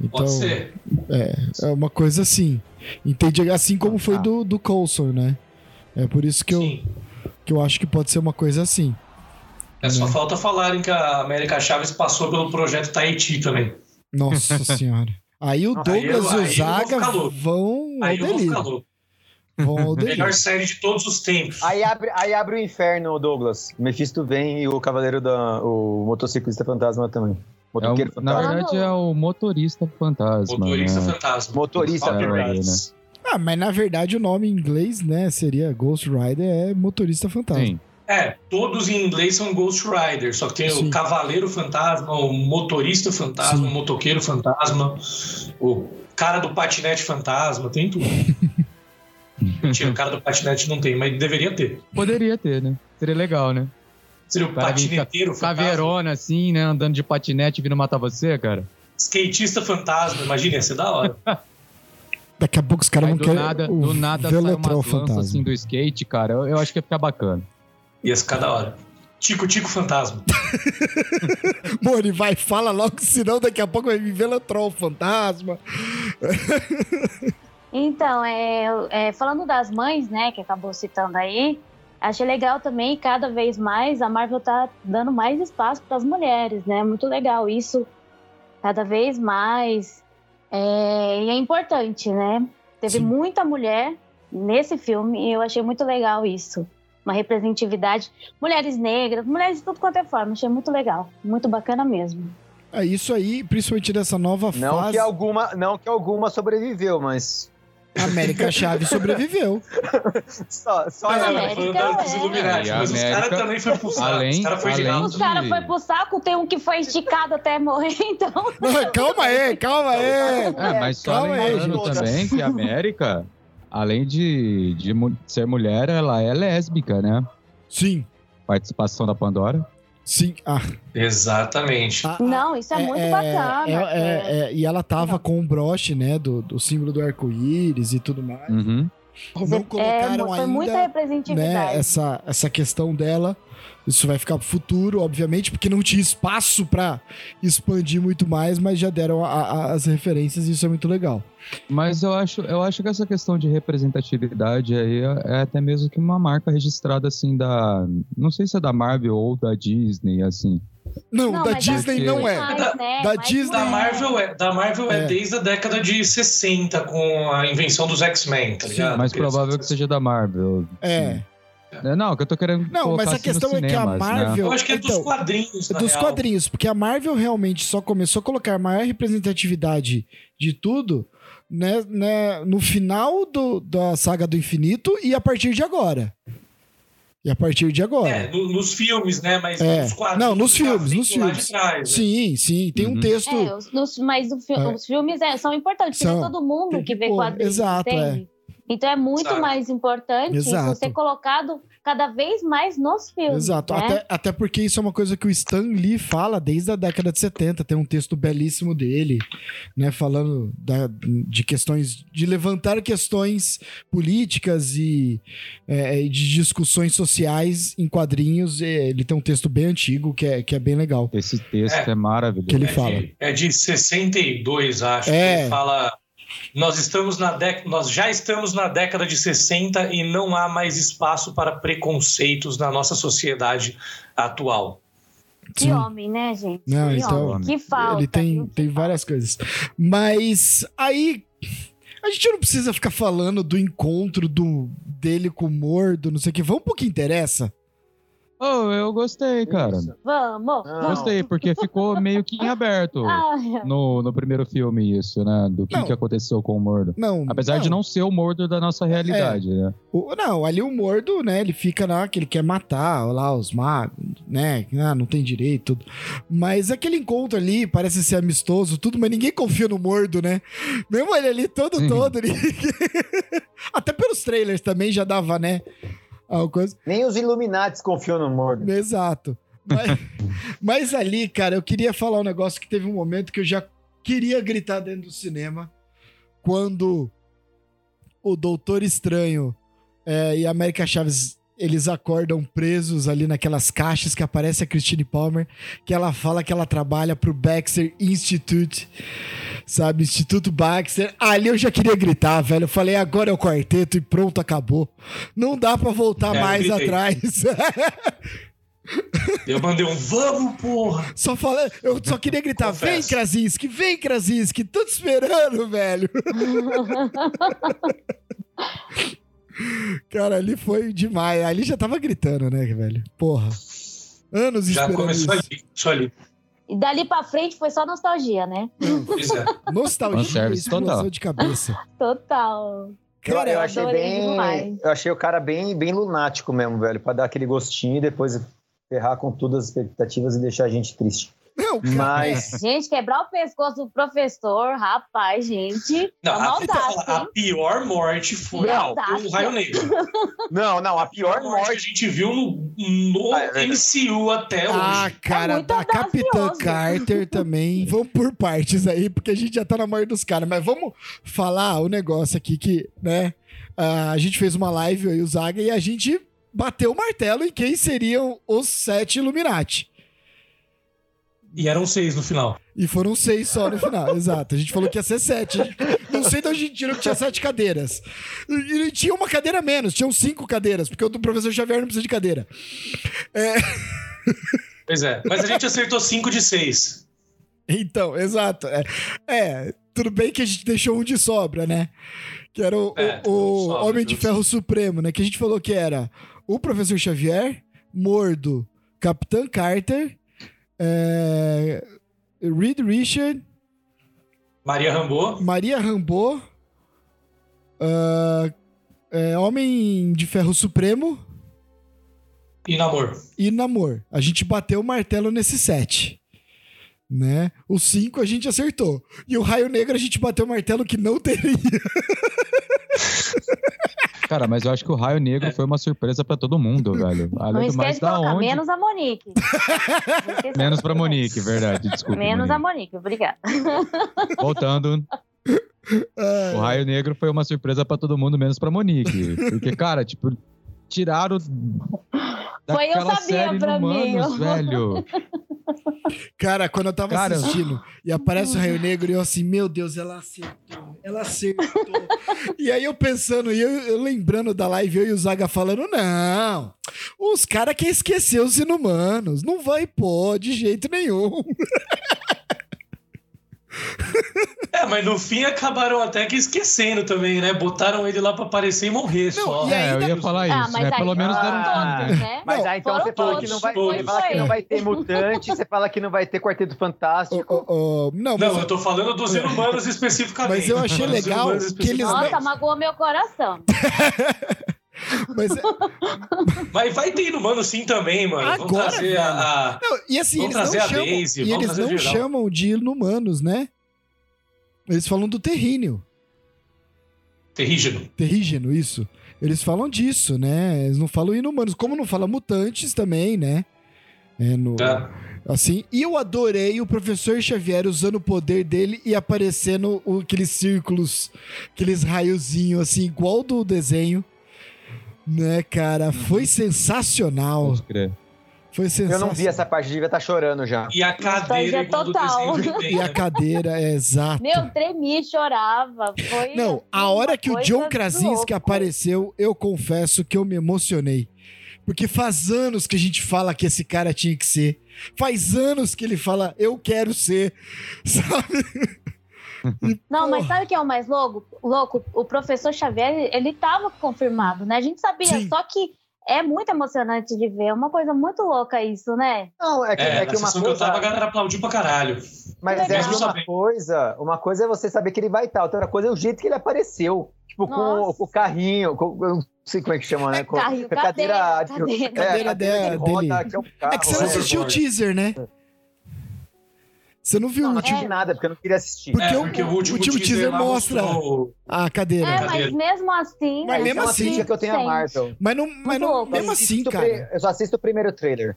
Então, Pode ser. é uma coisa assim. Entendi, assim como foi Ah. do, do Coulson, né? É por isso que eu, que eu acho que pode ser uma coisa assim. É só né? falta falarem que a América Chaves passou pelo projeto Tahiti também. Nossa senhora. Aí o Aí Douglas eu- e aí o Zaga vão ao Aí ficar delírio. Vão ao Melhor delírio. série de todos os tempos. Aí abre, aí abre o inferno, Douglas. Mephisto vem e o cavaleiro da. O motociclista fantasma também. É o- Motoqueiro na fantasma. verdade, é o motorista fantasma. Motorista né? fantasma. Motorista Top fantasma. Ah, mas na verdade o nome em inglês, né, seria Ghost Rider, é motorista fantasma. Sim. É, todos em inglês são Ghost Rider, só que tem Sim. o Cavaleiro Fantasma, o Motorista Fantasma, Sim. o Motoqueiro Fantasma, o cara do patinete fantasma, tem tudo. Mentira, o cara do patinete não tem, mas deveria ter. Poderia ter, né? Seria legal, né? Seria o Cara, patineteiro fantasma, Caveirona, assim, né? Andando de patinete vindo matar você, cara. skatista fantasma, imagina, ia ser da hora. Daqui a pouco os caras vão do querer nada, o do nada sai umas lanças fantasma. assim do skate, cara. Eu, eu acho que ia ficar bacana. Ia ficar da hora. Tico Tico Fantasma. Mano, vai, fala logo, senão daqui a pouco vai vir Velotrol fantasma. Então, é, é, falando das mães, né, que acabou citando aí, achei legal também, cada vez mais, a Marvel tá dando mais espaço para as mulheres, né? Muito legal isso, cada vez mais. É, e é importante, né? Teve Sim. muita mulher nesse filme e eu achei muito legal isso. Uma representatividade. Mulheres negras, mulheres de tudo quanto é forma. Achei muito legal. Muito bacana mesmo. É isso aí, principalmente dessa nova Não fase. que, alguma, não que alguma sobreviveu, mas. A América Chaves sobreviveu. Só, só Mas a não, América falando dos é. Illuminati, E a mas os América, caras também foi pro saco. além- os caras foi de. Os caras foi pro saco, tem um que foi esticado até morrer, então. calma aí, calma aí. É, mas só calma aí, lembrando gente. também que a América, além de, de ser mulher, ela é lésbica, né? Sim, Participação da Pandora. Sim. Ah, Exatamente. a- Não, isso é, muito bacana. é- é- é, e ela tava com o broche, né, do, do símbolo do arco-íris e tudo mais. Uhum. Não colocaram foi ainda, muita né, representatividade. essa, essa questão dela. Isso vai ficar pro futuro, obviamente, porque não tinha espaço pra expandir muito mais, mas já deram a- a- as referências e isso é muito legal. Mas eu acho, eu acho que essa questão de representatividade aí é, é até mesmo que uma marca registrada assim da. Não sei se é da Marvel ou da Disney, assim. Não, da mas Disney Disney não é. mais, Da- né? da Mais Disney- Da. Marvel é, da Marvel é, É. desde a década de 60, com a invenção dos X-Men, tá Sim, ligado? Mais provável que seja da Marvel. É. É, Não, que eu tô querendo. Não, mas a assim questão é que a cinemas, né? Marvel. Eu acho que é dos Então, quadrinhos, na dos real. quadrinhos, porque a Marvel realmente só começou a colocar maior representatividade de tudo né, né, no final do, da saga do infinito e a partir de agora. E a partir de agora. É, no- nos filmes, né? Mas É. nos quadrinhos. Não, nos filmes, nos filmes. trás, né? Sim, sim. Tem um Uhum. texto. É, os, nos- mas o fi- É. os filmes é, são importantes, porque São. é todo mundo Tem que vê quadrinhos, Exato, entende? Então é muito Exato. mais importante Exato. isso ser colocado cada vez mais nos filmes. Exato, né? até, até porque isso é uma coisa que o Stan Lee fala desde a década de 70. Tem um texto belíssimo dele, né? Falando da- de questões, de levantar questões políticas e é, e de discussões sociais em quadrinhos. É, Ele tem um texto bem antigo que é, que é bem legal. Esse texto é, É. maravilhoso. Que ele É fala. de, é de 62, acho. É. Ele fala. Nós, estamos na dec... Nós já estamos na década de 60 e não há mais espaço para preconceitos na nossa sociedade atual. Que Sim. homem, né, gente? Não, que então, homem. Que falta. ele tem, viu? Tem várias coisas. Mas aí A gente não precisa ficar falando do encontro do dele com o Mordo, não sei o que. Vamos pro que interessa. Oh, eu gostei, cara. Isso. Vamos. Não. Gostei, porque ficou meio que em aberto Ai, no, no primeiro filme isso, né? Do que, Não. que aconteceu com o Mordor. Não. Apesar de não ser o Mordor da nossa realidade, né? O- não, ali o Mordo, né? Ele fica lá que ele quer matar lá os magos, né? Ah, não tem direito, tudo. Mas aquele encontro ali parece ser amistoso, tudo, mas ninguém confia no Mordo, né? Mesmo ele ali todo, Sim. todo. ele- Até pelos trailers também já dava, né? Alguma coisa. Nem os Illuminates confiam no Mordor. Exato. Mas, mas ali, cara, eu queria falar um negócio que teve um momento que eu já queria gritar dentro do cinema quando o Doutor Estranho é, e a América Chaves eles acordam presos ali naquelas caixas que aparece a Christine Palmer, que ela fala que ela trabalha pro Baxter Institute, sabe? Instituto Baxter. Ali eu já queria gritar, velho. Eu falei, agora é o quarteto e pronto, acabou. Não dá pra voltar É, mais atrás. Eu mandei um vamos, porra! Só falando, eu só queria gritar: Confesso. vem, Krasinski, vem, Krasinski, tô te esperando, velho. Cara, ali foi demais. Ali já tava gritando, né, velho? Porra. Anos Já esperando começou isso. ali, só ali. E dali pra frente foi só nostalgia, né? Pois é. Nostalgia e total. de cabeça. Total. Eu, Cara, eu achei adorei bem. demais. Eu achei o cara bem, bem lunático mesmo, velho, pra dar aquele gostinho e depois ferrar com todas as expectativas e deixar a gente triste. Não, cara, Mas. Gente, quebrar o pescoço do professor, rapaz, gente. Não, é a, maldade, a pior morte foi Não. o Raio Negro. Não, não, a pior A morte que a gente viu no, no Ah, é. MCU até Ah, hoje. cara, muito a Capitã. Carter também. Vamos por partes aí, porque a gente já tá na morte dos caras. Mas vamos falar o negócio aqui que, né? ah, a gente fez uma live, e o Zaga, e a gente bateu o martelo em quem seriam os sete Illuminati. E eram seis no final. E foram seis só no final, exato. A gente falou que ia ser sete. Gente- Não sei de onde a gente tirou que tinha sete cadeiras. E, e tinha uma cadeira menos, tinham cinco cadeiras, porque o do professor Xavier não precisa de cadeira. Pois é. Mas a gente acertou cinco de seis. Então, exato. É, é, tudo bem que a gente deixou um de sobra, né? Que era o, É, o- o sobra, Homem de justo. Ferro Supremo, né? Que a gente falou que era o Professor Xavier, Mordo, Capitã Carter, é, Reed Richard, Maria Rambo. Maria Rambo, ah, é, Homem de Ferro Supremo E Namor. e Namor. A gente bateu o martelo nesse set. Né? Os cinco a gente acertou. E o Raio Negro a gente bateu o martelo que não teria. Cara, mas eu acho que o Raio Negro foi uma surpresa pra todo mundo, velho. Não Além mais, esquece de colocar onde? menos a Monique. Não Menos pra. Monique, verdade. Desculpa. Menos a Monique. Monique, obrigada. Voltando, o Raio Negro foi uma surpresa pra todo mundo, menos pra Monique. Porque, cara, tipo, tiraram. Foi eu daquela sabia série pra Inumanos, mim. velho. Cara, quando eu tava Cara- assistindo e aparece o Raio Negro, e eu assim, meu Deus, ela acertou. Ela acertou. e aí eu pensando, e eu, eu lembrando da live, eu e o Zaga falando, não. Os caras querem esquecer os inumanos. Não vai pôr de jeito nenhum. É, mas no fim acabaram até que esquecendo também, né? Botaram ele lá pra aparecer e morrer Não, só. e É, eu ia falar Ah, isso, mas né? aí Pelo menos deram um nome, todos, né? Mas Não, aí então você falou que não vai, todos. fala que não vai ter mutante, você fala que não vai ter quarteto fantástico. ô, ô, não, Não, mas, eu tô falando dos inumanos especificamente. Mas eu achei legal que eles-. Nossa, magoou meu coração. mas Mas vai ter inumano sim também, mano. Vamos Agora, trazer velho. a, a- Não, e assim, Vamos eles não trazer a chamam, Daisy, e vamos eles trazer não chamam de inumanos, né? Eles falam do terríneo. terrígeno. Terrígeno, isso. Eles falam disso, né? Eles não falam inumanos. Como não fala mutantes também, né? É no, Tá? Assim, e eu adorei o professor Xavier usando o poder dele e aparecendo o- aqueles círculos, aqueles raiozinhos, assim, igual do desenho. Né, cara? Foi sensacional. Pode crer. Foi Eu sensacional. não vi essa parte, devia estar chorando já. E a cadeira Nostalgia igual do total. E a né? cadeira, é exato. Meu, tremi, chorava. Foi Não, a assim, hora uma que o John Krasinski louco. apareceu, eu confesso que eu me emocionei. Porque faz anos que a gente fala que esse cara tinha que ser. Faz anos que ele fala, eu quero ser. Sabe? Não, mas sabe o que é o mais louco? louco? O professor Xavier, ele tava confirmado, né? A gente sabia, Sim. só que é muito emocionante de ver. É uma coisa muito louca isso, né? Não, é que, É, é que uma sessão que eu coisa. tava, a galera aplaudiu pra caralho. Mas é uma sabendo. coisa, uma coisa é você saber que ele vai estar, outra coisa é o jeito que ele apareceu. Tipo, com, com o carrinho, com, eu não sei como é que chama, né? Com, Carrinho, com a cadeira, cadeira, de- cadeira. é, Cadeira cadeira dela- de roda, dele. que é um carro, É que você não né? assistiu o teaser, né? Você não viu Não, o não último. assisti nada, porque eu não queria assistir. Porque é, o- porque o, o último, último teaser mostra- mostrou- A cadeira. É, mas mesmo assim. Mas mesmo é assim- que eu tenho a. Marvel. Mas não, mas não mesmo assim, cara. Eu só assisto o primeiro trailer.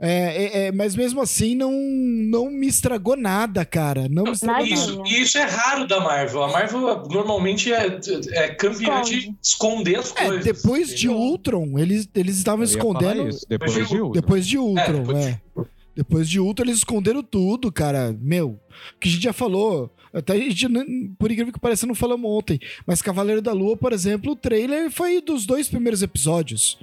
É, é, é, mas mesmo assim não, não me estragou nada, cara. Não me estragou Nada. nada. Isso, e isso é raro da Marvel. A Marvel normalmente é, é campeã Esconde. de esconder as É, coisas. depois de? Ultron, eles eles estavam escondendo. isso, Depois de Ultron. Depois de Ultron, depois é. de- Depois de Ultron, eles esconderam tudo, cara. Meu, que a gente já falou. Até a gente, não- por incrível que pareça, não falamos ontem. Mas Cavaleiro da Lua, por exemplo, o trailer foi dos dois primeiros episódios.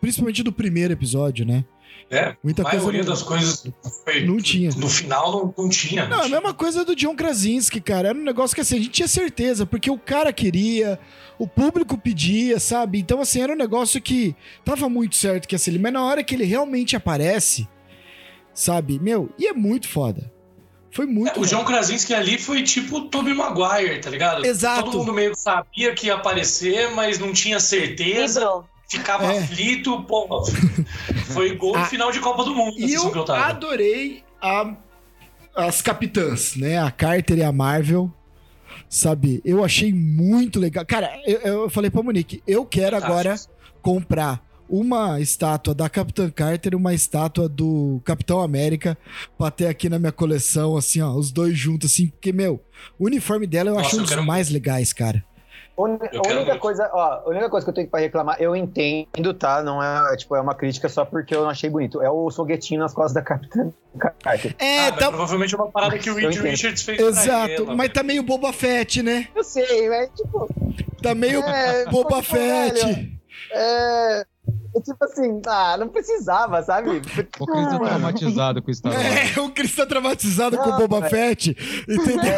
Principalmente do primeiro episódio, né? É, Muita a coisa maioria não- das coisas foi- não tinha. No final não, não tinha. Não, é a mesma coisa do John Krasinski, cara. Era um negócio que assim, a gente tinha certeza, porque o cara queria, o público pedia, sabe? Então, assim, era um negócio que tava muito certo que ia ser ele. Mas na hora que ele realmente aparece, sabe? Meu, e é muito foda. Foi muito É, o John Krasinski ali foi tipo o Tobey Maguire, tá ligado? Exato. Todo mundo meio que sabia que ia aparecer, mas não tinha certeza. Ficava É. aflito, pô. Foi gol no final de Copa do Mundo. E eu eu tava. adorei a- as capitãs, né? A Carter e a Marvel. Sabe? Eu achei muito legal. Cara, eu, eu falei pra Monique, eu quero agora comprar uma estátua da Capitã Carter e uma estátua do Capitão América pra ter aqui na minha coleção, assim, ó, os dois juntos, assim, porque, meu, o uniforme dela eu Nossa, acho um dos quero mais legais, cara. A única coisa, ó, a única coisa que eu tenho pra reclamar, eu entendo, tá? Não é, tipo, é uma crítica só porque eu não achei bonito. É o foguetinho nas costas da Capitã Carter. É, Ah, tá. provavelmente é uma parada que o Reed. Richards fez Exato, ela, mas tá meio Boba Fett, né? Eu sei, mas tipo, Tá meio É, Boba tipo, velho, Fett. é, é tipo assim, ah, não precisava, sabe? O Cris tá mano. traumatizado com Star Wars. É, o Chris tá traumatizado com o Não, Boba velho. Fett, entendeu?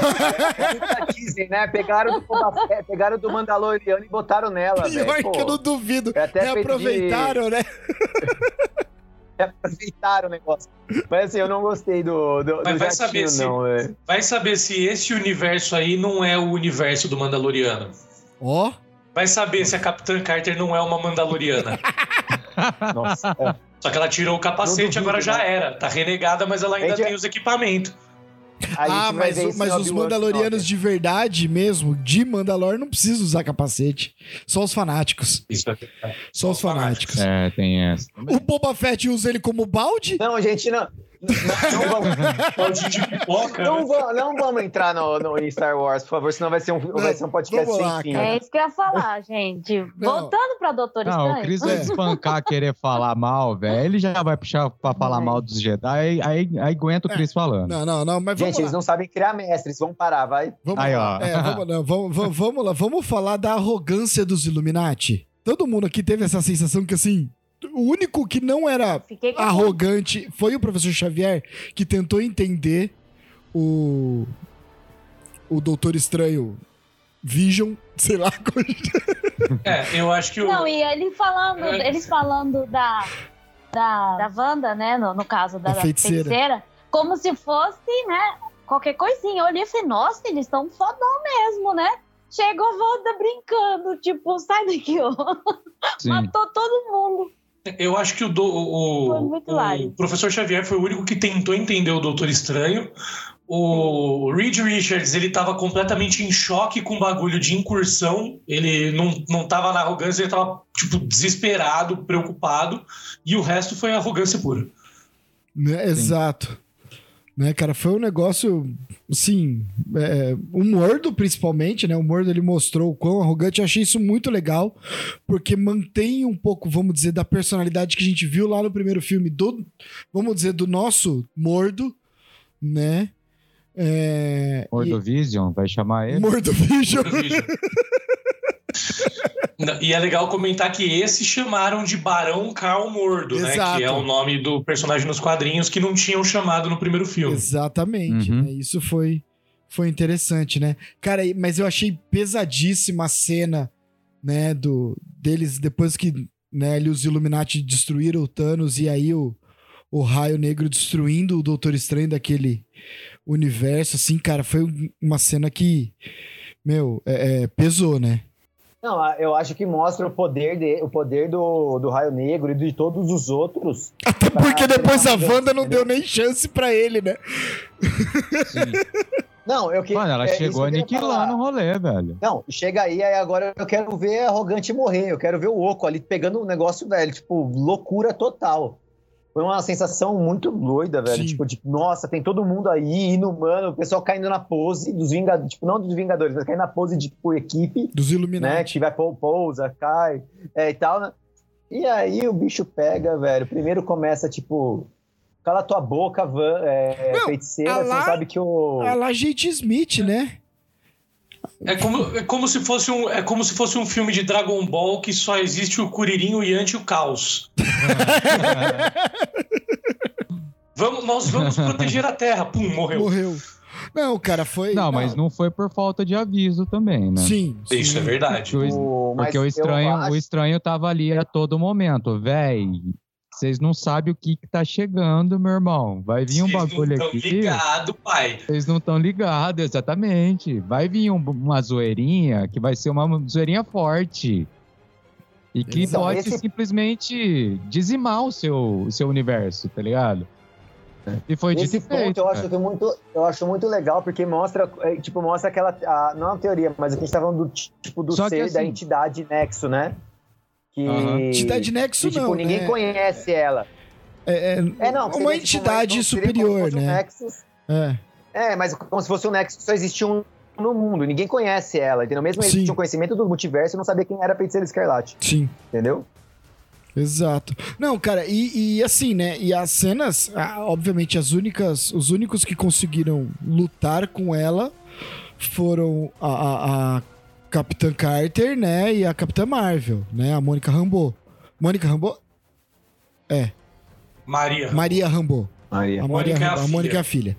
É da Disney, né? Pegaram do, Boba Fett, pegaram do Mandaloriano e botaram nela, Pior velho. que eu não duvido. é até Reaproveitaram, né? aproveitaram o negócio. Mas assim, eu não gostei do, do, Mas do vai jatinho, saber se- não, velho. Vai saber se esse universo aí não é o universo do Mandaloriano. Ó, Vai saber se a Capitã Carter não é uma Mandaloriana. Nossa, é. Só que ela tirou o capacete, duvido, agora já né? era. Tá renegada, mas ela ainda Gente, tem os equipamentos. A gente ah, mas, o- mas os Mandalorianos de verdade mesmo, de Mandalor, não precisam usar capacete. Só os fanáticos. Isso é Só os fanáticos. É, tem essa. O Boba Fett usa ele como balde? Não, gente, não. Não, não vamos, pipoca, né? não, vamos, não vamos entrar no, no, em Star Wars, por favor, senão vai ser um, vai ser um podcast Vamos sem lá, fim. cara. É isso que eu ia falar, gente. Voltando pra Doutor Não, o Estranho. Cris vai espancar querer falar mal, velho. Ele já vai puxar pra falar Vai. mal dos Jedi, aí, aí, aí aguenta o Cris falando. Não, não, não, mas vamos Gente, eles lá. não sabem criar mestres, vão parar, vai. Vamos Aí, lá. ó. É, vamos, não, vamos, vamos, vamos lá. Vamos falar da arrogância dos Illuminati. Todo mundo aqui teve essa sensação que, assim, o único que não era arrogante foi o professor Xavier, que tentou entender o. O Doutor Estranho Vision, sei lá. É, eu acho que o. Não, e ele falando, É. eles falando da, da, da Wanda, né? No, no caso da, Da feiticeira. feiticeira. como se fosse, né? Qualquer coisinha. Eu olhei e falei, nossa, eles estão fodão mesmo, né? Chegou a Wanda brincando, tipo, sai daqui, ó. Matou todo mundo. Eu acho que o, do, o, o professor Xavier foi o único que tentou entender o Doutor Estranho. O Reed Richards, ele tava completamente em choque com o bagulho de incursão. Ele não, não tava na arrogância, ele tava, tipo, desesperado, preocupado. E o resto foi arrogância pura. Né? Exato. Né, cara, foi um negócio, assim, é, o Mordo principalmente, né, o Mordo ele mostrou o quão arrogante, eu achei isso muito legal, porque mantém um pouco, vamos dizer, da personalidade que a gente viu lá no primeiro filme, do, vamos dizer, do nosso Mordo, né, é, Mordo Vision, vai chamar e, ele. Mordo Vision, Não, E é legal comentar que esse chamaram de Barão Carl Mordo, né? Exato. Que é o nome do personagem nos quadrinhos que não tinham chamado no primeiro filme. exatamente, Uhum. né, isso foi, Foi interessante, né? Cara, mas eu achei pesadíssima a cena, né, do deles depois que, né, os Illuminati destruíram o Thanos e aí o, o Raio Negro destruindo o Doutor Estranho daquele universo, assim, cara, foi um- uma cena que, meu, é, é, pesou, né? Não, a- eu acho que mostra o poder, de, o poder do, do Raio Negro e de todos os outros. Até porque depois a Wanda não deu nem chance pra ele, né? Não, eu que. Mano, ela é chegou que eu queria falar. aniquilando o rolê, velho. Não, chega aí, aí agora eu quero ver a Arrogante morrer. Eu quero ver o Oco ali pegando um negócio, velho. Tipo, loucura total. Foi uma sensação muito doida, velho. Sim. Tipo, de, nossa, tem todo mundo aí, inumano, o pessoal caindo na pose dos Vingadores. Tipo, não dos Vingadores, mas caindo na pose de tipo, equipe, Dos né? Illuminati. Que vai pou- pousa, cai, é, e tal, né? E aí o bicho pega, velho. Primeiro começa, tipo, cala tua boca, van, é, Não, feiticeira, você lá- não sabe que o. A lá, Jade Smith, né? É como, é, como se fosse um, é como se fosse um filme de Dragon Ball que só existe o Kuririn, o Yanti e o Caos. Vamos, nós vamos proteger a Terra. Pum, morreu. Morreu. Não, cara, foi. Não, mas não foi por falta de aviso também, né? Sim. Isso sim. é verdade. Porque o, mas porque o estranho, acho- o estranho tava ali a todo momento. Véi, vocês não sabem o que que tá chegando, meu irmão. Vai vir um Vocês não bagulho tão aqui. ligado, pai. Vocês não estão ligados, exatamente. Vai vir um- uma zoeirinha que vai ser uma zoeirinha forte. E que Exato. pode Esse- simplesmente dizimar o seu, o seu universo, tá ligado? E foi Esse ponto feito, eu acho é muito, eu acho muito legal, porque mostra, é, tipo, mostra aquela, a- não a teoria, mas a gente tá falando do, tipo, do Só ser da assim- entidade Nexo, né? Que. Entidade Nexo que, tipo, não, ninguém né? conhece ela. É, é, É, não. uma seria, tipo, entidade um- se superior, fosse um né? Nexus. é. É, mas como se fosse um Nexus que só existia um no mundo, ninguém conhece ela, entendeu? Mesmo Sim. tinham conhecimento do multiverso, não sabia quem era a Feiticeira Escarlate, Sim. entendeu? Exato. Não, cara, e, e assim, né? E as cenas, ah, obviamente, as únicas, os únicos que conseguiram lutar com ela foram a, a, a Capitã Carter, né? E a Capitã Marvel, né? A Mônica Rambeau. Mônica Rambeau? Maria. Maria Rambeau. Maria. A, Maria Mônica é a a filha. Mônica é a filha.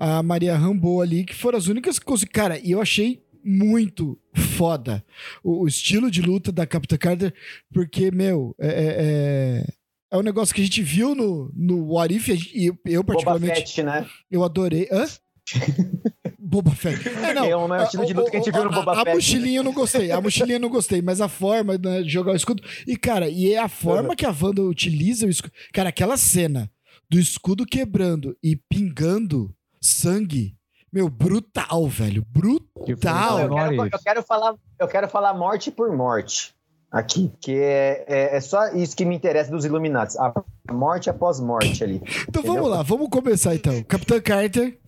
A Maria Rambeau ali, que foram as únicas que conseguiram. Cara, e eu achei muito foda o, o estilo de luta da Capitã Carter, porque, meu, é, é, é, é um negócio que a gente viu no, no What If, e eu, eu Boba particularmente, Fett, né? eu adorei. Hã? Boba Fett. É, não. É um estilo de luta que a gente viu no Boba a, Fett. A mochilinha eu não gostei. A mochilinha eu não gostei, mas a forma né, de jogar o escudo. E, cara, e é a forma que a Wanda utiliza o escudo. Cara, aquela cena do escudo quebrando e pingando sangue. Meu, brutal, velho. Que Brutal. Eu, quero, eu quero falar, eu quero falar morte por morte aqui, porque é, é, é só isso que me interessa dos Illuminati, a morte após morte ali. Então Entendeu? vamos lá, vamos começar então. Capitã Carter,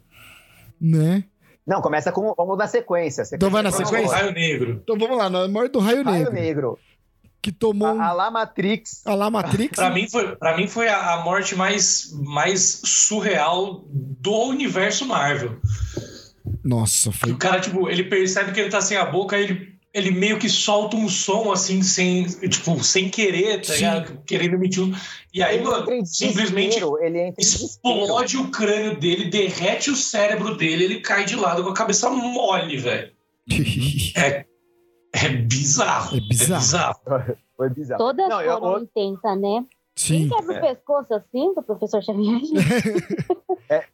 né? Não, começa com, vamos na sequência. Então vai na Começa com sequência? o Raio Negro. Então vamos lá, na morte do Raio Raio Negro, Negro, que tomou a, a La Matrix, a lá Matrix. Pra mim foi, pra mim foi a, a morte mais, mais surreal do universo Marvel. Nossa, foi o cara, tipo, ele percebe que ele tá sem a boca, aí ele, ele meio que solta um som assim, sem, tipo, sem querer, tá Sim. ligado? Querendo emitir um. E aí, ele mano, simplesmente explode o crânio dele, derrete o cérebro dele, ele cai de lado com a cabeça mole, velho. É bizarro. É bizarro. Foi bizarro. Todas Não, eu- foram eu- intensas, né? Sim. Quem quebra É. o pescoço assim do professor Xavier?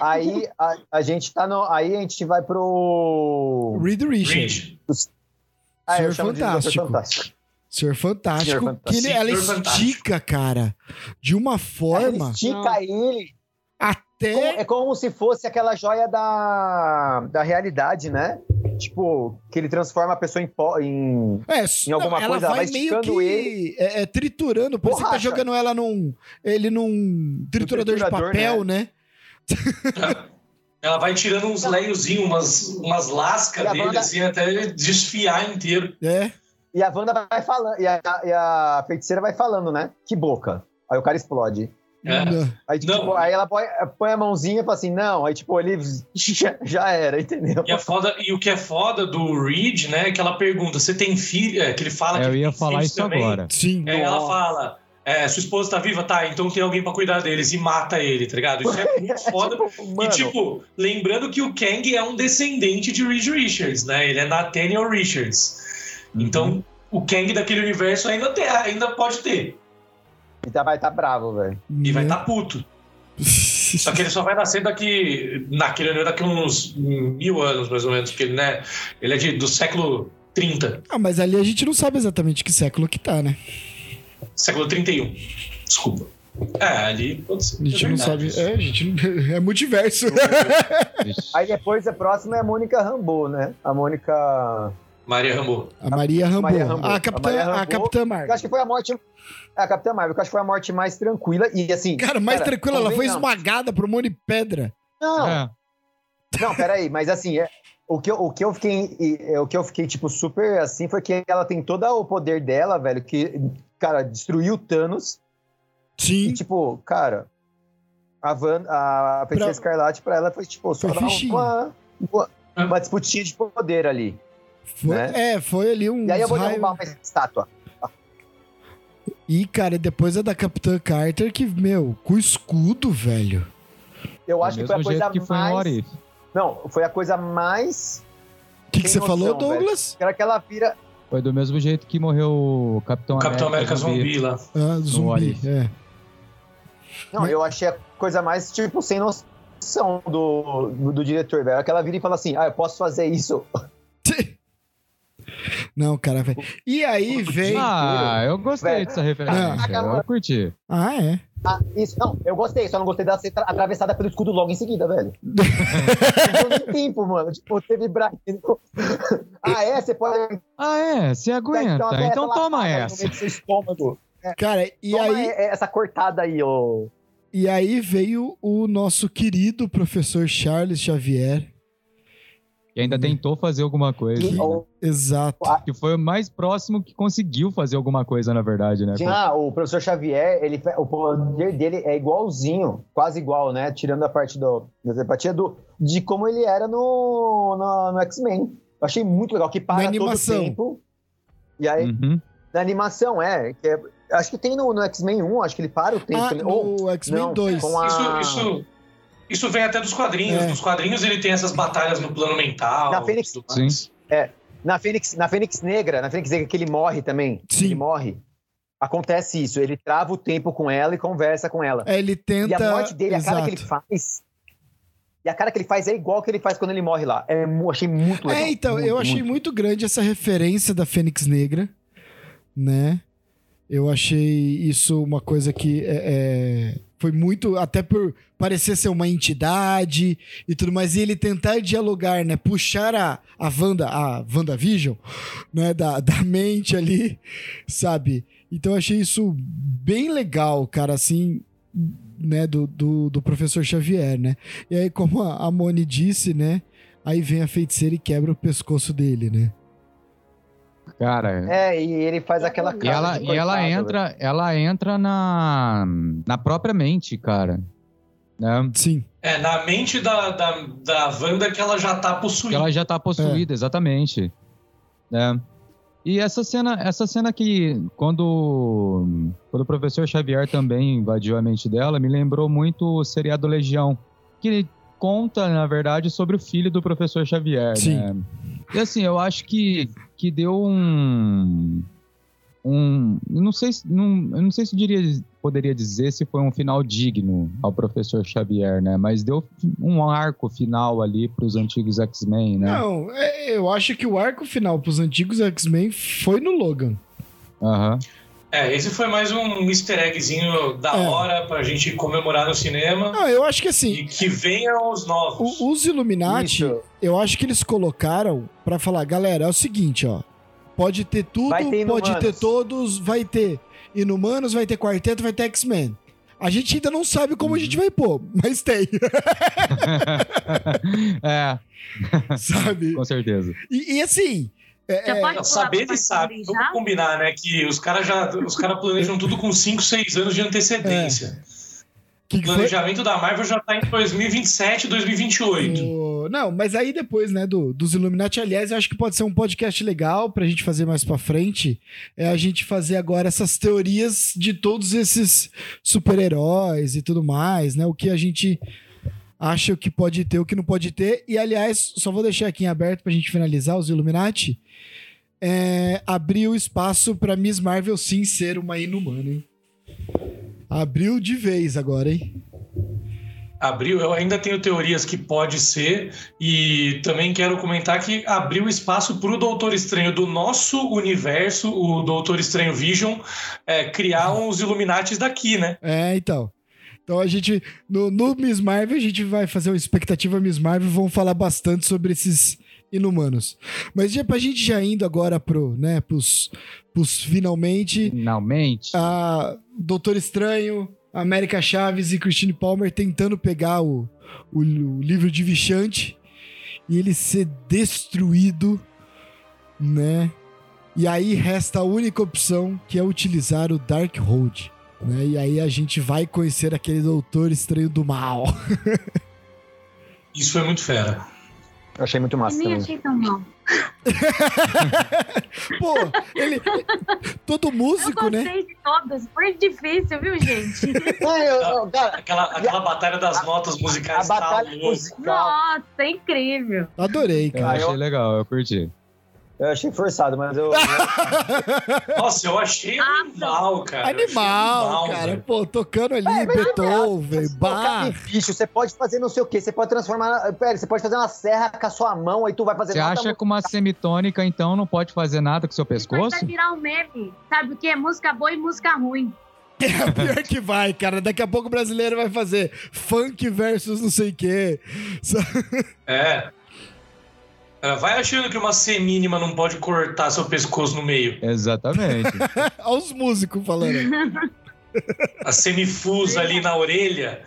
Aí a, a gente tá no. Aí a gente vai pro. Reed Richards. Reed. Ah, Senhor de Fantástico. Fantástico. Senhor Fantástico. Senhor Que ele, ela Senhor Fantástico. estica, cara, de uma Ela forma estica ele. até. É como se fosse aquela joia da, da realidade, né? Tipo, que ele transforma a pessoa em. pó- em... É, em alguma ela coisa, ela vai vai meio esticando que é, é, triturando. Parece que tá jogando ela num. Ele num triturador, de triturador, papel, né? Ela vai tirando uns leiozinhos, umas, umas lascas E dele, banda- assim, até ele desfiar inteiro. É. E a Wanda vai falando. E a, e a feiticeira vai falando, né? Que boca. Aí o cara explode. É. Aí, tipo, aí ela põe, põe a mãozinha e fala assim: não. Aí, tipo, ele já, já era, entendeu? E, a foda, e o que é foda do Reed, né, é que ela pergunta, você tem filho? É, que ele fala que eu ia falar isso também. agora. Sim. Aí ela fala, é, sua esposa tá viva? Tá, então tem alguém pra cuidar deles e mata ele, tá ligado? Isso é muito foda. Tipo, E, tipo, lembrando que o Kang é um descendente de Reed Richards, né? Ele é Nathaniel Richards. Então, o Kang daquele universo ainda, tem, ainda pode ter. então vai estar bravo, velho. E vai estar tá puto. Só que ele só vai nascer daqui. Naquele universo daqui uns mil anos, mais ou menos. Porque ele, né, ele é de, do século 30. Ah, mas ali a gente não sabe exatamente que século que tá, né? Século 31. Desculpa. É, ali pode ser. A gente é não sabe. É, a gente não... é multiverso. Aí depois a próxima é a Mônica Rambeau, né? A Mônica. Maria Rambo. A Maria Rambo. Maria Rambeau. A Capitã, A Maria a Rambeau. Capitã Eu Marvel. acho que foi a morte. É, a Capitã Marvel, que eu acho que foi a morte mais tranquila. E assim. Cara, mais tranquila, ela foi convenhamos. esmagada por um monte de pedra. Não, É. Não, peraí, mas assim, é, o, que eu, o que eu fiquei. é, O que eu fiquei, tipo, super assim foi que ela tem todo o poder dela, velho, que, cara, destruiu o Thanos. Sim. E, tipo, cara, a Van, a Feiticeira Pra- Escarlate pra ela foi, tipo, só Foi uma, uma, uma disputinha de poder ali. Foi, né? É, foi ali um. E aí eu vou derrubar uma estátua. E, cara, depois a da Capitã Carter, que, meu, com escudo, velho. Eu acho que foi a coisa mais. Não, foi a coisa mais. O que, que você falou, noção, velho. Douglas? Era que ela vira. Foi do mesmo jeito que morreu o Capitão, O Capitão América zumbi lá. Ah, zumbi, é. Não, eu achei a coisa mais, tipo, sem noção do, do, do diretor, velho. Aquela vira e fala assim: ah, eu posso fazer isso. Não, cara, velho. E aí vem. Ah, eu gostei Velho. dessa referência. Ah, Eu curti. Ah, é. Ah, isso, não, eu gostei, só não gostei dela ser tra- atravessada pelo escudo logo em seguida, velho. Não deu nem tempo, mano. Tipo, teve Brian. ah, é? Você pode. Ah, é? Você aguenta? até Então ela toma passa aí no essa. meio do seu estômago. Cara, e Toma aí, é- essa cortada aí, ô. e aí veio o nosso querido professor Charles Xavier. E ainda tentou fazer alguma coisa. Que- né? Exato. Que foi o mais próximo que conseguiu fazer alguma coisa, na verdade, né? Tinha o professor Xavier, ele, o poder dele é igualzinho, quase igual, né? Tirando a parte do, da telepatia do, de como ele era no, no, no X-Men. Eu achei muito legal, que para Na todo animação. o tempo. E aí, Uhum. na animação, é, que é- Acho que tem no, no X-Men 1, acho que ele para o tempo. Ah, ele- ou, no X-Men não, 2. com a- Isso, Ah. isso, isso vem até dos quadrinhos. É. Nos quadrinhos ele tem essas batalhas no plano mental. Na Fênix- tudo mais. na, Fênix, na Fênix Negra, na Fênix Negra que ele morre também. Sim. Ele morre. Acontece isso, ele trava o tempo com ela e conversa com ela. É, ele tenta. E a morte dele, a cara que ele Exato. faz. E a cara que ele faz é igual que ele faz quando ele morre lá. É, achei muito legal. É, então, Muito, eu achei muito. muito grande essa referência da Fênix Negra, né? Eu achei isso uma coisa que é, é, foi muito, até por parecer ser uma entidade e tudo mais, e ele tentar dialogar, né? Puxar a, a Wanda, a WandaVision, né? Da, da mente ali, sabe? Então eu achei isso bem legal, cara, assim, né? Do, do, do professor Xavier, né? E aí, como a, a Moni disse, né? Aí vem a feiticeira e quebra o pescoço dele, né? Cara, É, e ele faz aquela e cara. ela, de e ela entra, ela entra na, na própria mente, cara. Né? Sim. É, na mente da, da, da Wanda que ela já tá Que possuída. ela já tá possuída, exatamente. Né? E essa cena, essa cena que quando, quando o professor Xavier também invadiu a mente dela, me lembrou muito o seriado Legião, que conta, na verdade, sobre o filho do professor Xavier. Sim. Né? E assim, eu acho que, que deu um. um eu não sei, se- não, eu não sei se diria, poderia dizer se foi um final digno ao professor Xavier, né? Mas deu um arco final ali para os antigos X-Men, né? Não, é, eu acho que o arco final pros antigos X-Men foi no Logan. Aham. É, esse foi mais um easter eggzinho da É. hora pra gente comemorar no cinema. Não, eu acho que assim, E que venham os novos. o- os Illuminati, Isso. eu acho que eles colocaram pra falar, galera, é o seguinte, ó. Pode ter tudo, ter pode ter todos, vai ter Inumanos, vai ter Quarteto, vai ter X-Men. A gente ainda não sabe como a gente vai pôr, mas tem, é, sabe? com certeza. E, e assim, é, Já é, pode Não, pular saber ele sabe. Vamos combinar, né? Que os caras já os cara planejam tudo com 5, 6 anos de antecedência. Que O que foi? planejamento da Marvel já tá em 2027, 2028. O- Não, mas aí depois, né, do, dos Illuminati, aliás, eu acho que pode ser um podcast legal pra gente fazer mais pra frente. É a gente fazer agora essas teorias de todos esses super-heróis e tudo mais, né? O que a gente acha que pode ter, o que não pode ter. E, aliás, só vou deixar aqui em aberto pra gente finalizar os Illuminati. É, abriu espaço pra Miss Marvel sim ser uma inumana, hein? Abriu de vez agora, hein? Abriu, eu ainda tenho teorias que pode ser, e também quero comentar que abriu espaço para o Doutor Estranho do nosso universo, o Doutor Estranho Vision, é, criar uns Illuminatis daqui, né? É, então. Então a gente, no, no Miss Marvel, a gente vai fazer uma expectativa Miss Marvel, vamos falar bastante sobre esses inumanos. Mas já, pra gente já indo agora pro, né, pros, pros finalmente, Finalmente. a Doutor Estranho, América Chaves e Christine Palmer tentando pegar o, o, o livro de Vichante e ele ser destruído, né? E aí resta a única opção que é utilizar o Dark Hold. Né? E aí a gente vai conhecer aquele Doutor Estranho do Mal. Isso foi muito fera. Eu achei muito massa Nem também. achei tão mal. Pô, ele. Todo Eu músico, né? gostei de todas. Foi difícil, viu, gente? É, eu- eu- cara, Aquela, aquela batalha das notas a musicais batalha tá louco. musical. Nossa, é incrível. Adorei, Eu cara. Ah, achei eu- legal, eu curti. Eu achei forçado, mas eu. Nossa, eu achei animal, cara. Achei Animal, cara. velho. Pô, tocando ali É, mas Beethoven, Bach. bicho, você pode fazer não sei o quê, você pode transformar. Pera, você pode fazer uma serra com a sua mão, aí tu vai fazer Você acha que uma semitônica, então, não pode fazer nada com seu Depois pescoço? vai virar um meme. Sabe o que? É música boa e música ruim. É pior que vai, cara. Daqui a pouco o brasileiro vai fazer funk versus não sei o quê. É. Vai achando que uma C mínima não pode cortar seu pescoço no meio. Exatamente. Olha os músicos falando. A semifusa ali na orelha.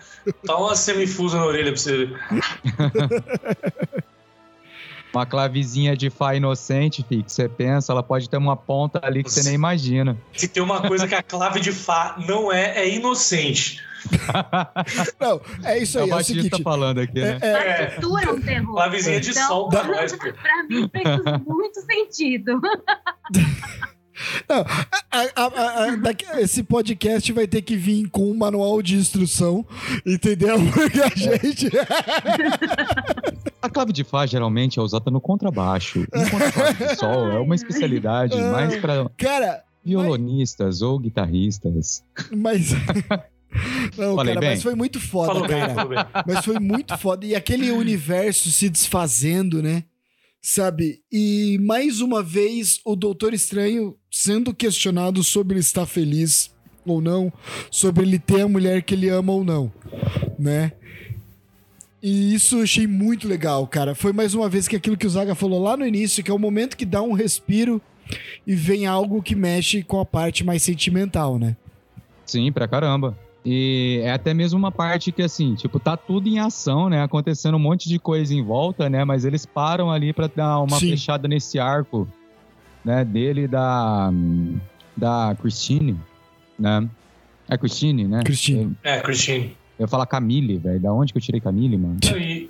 Tá uma semifusa na orelha pra você ver. Uma clavezinha de Fá inocente, fi, que você pensa, ela pode ter uma ponta ali que você nem imagina. Se tem uma coisa que a clave de Fá não é, é inocente. Não, é isso É aí. o É o Batista seguinte. falando aqui, né? É, A É. textura é um terror. Clavezinha de Então, sol pra nós, pô. Pra mim fez muito sentido. não, a- a- a- a- daqui- esse podcast vai ter que vir com um manual de instrução, entendeu? Porque a gente. A clave de Fá geralmente é usada no contrabaixo. A clave de Sol é uma especialidade mais para Cara, violonistas ou guitarristas. mas. Não, Falei cara, bem? mas foi muito foda, Falou cara. bem. Mas foi muito foda. E aquele universo se desfazendo, né? Sabe? E mais uma vez o Doutor Estranho sendo questionado sobre ele estar feliz ou não, sobre ele ter a mulher que ele ama ou não, né? E isso eu achei muito legal, cara. Foi mais uma vez que aquilo que o Zaga falou lá no início, que é o momento que dá um respiro e vem algo que mexe com a parte mais sentimental, né? Sim, pra caramba. E é até mesmo uma parte que, assim, tipo, tá tudo em ação, né? Acontecendo um monte de coisa em volta, né? Mas eles param ali pra dar uma Sim. fechada nesse arco, né? Dele e da. Da Christine, né? É Christine, né? Christine. Eu, É, Christine. eu ia falar Camille, velho. Da onde que eu tirei Camille, mano? E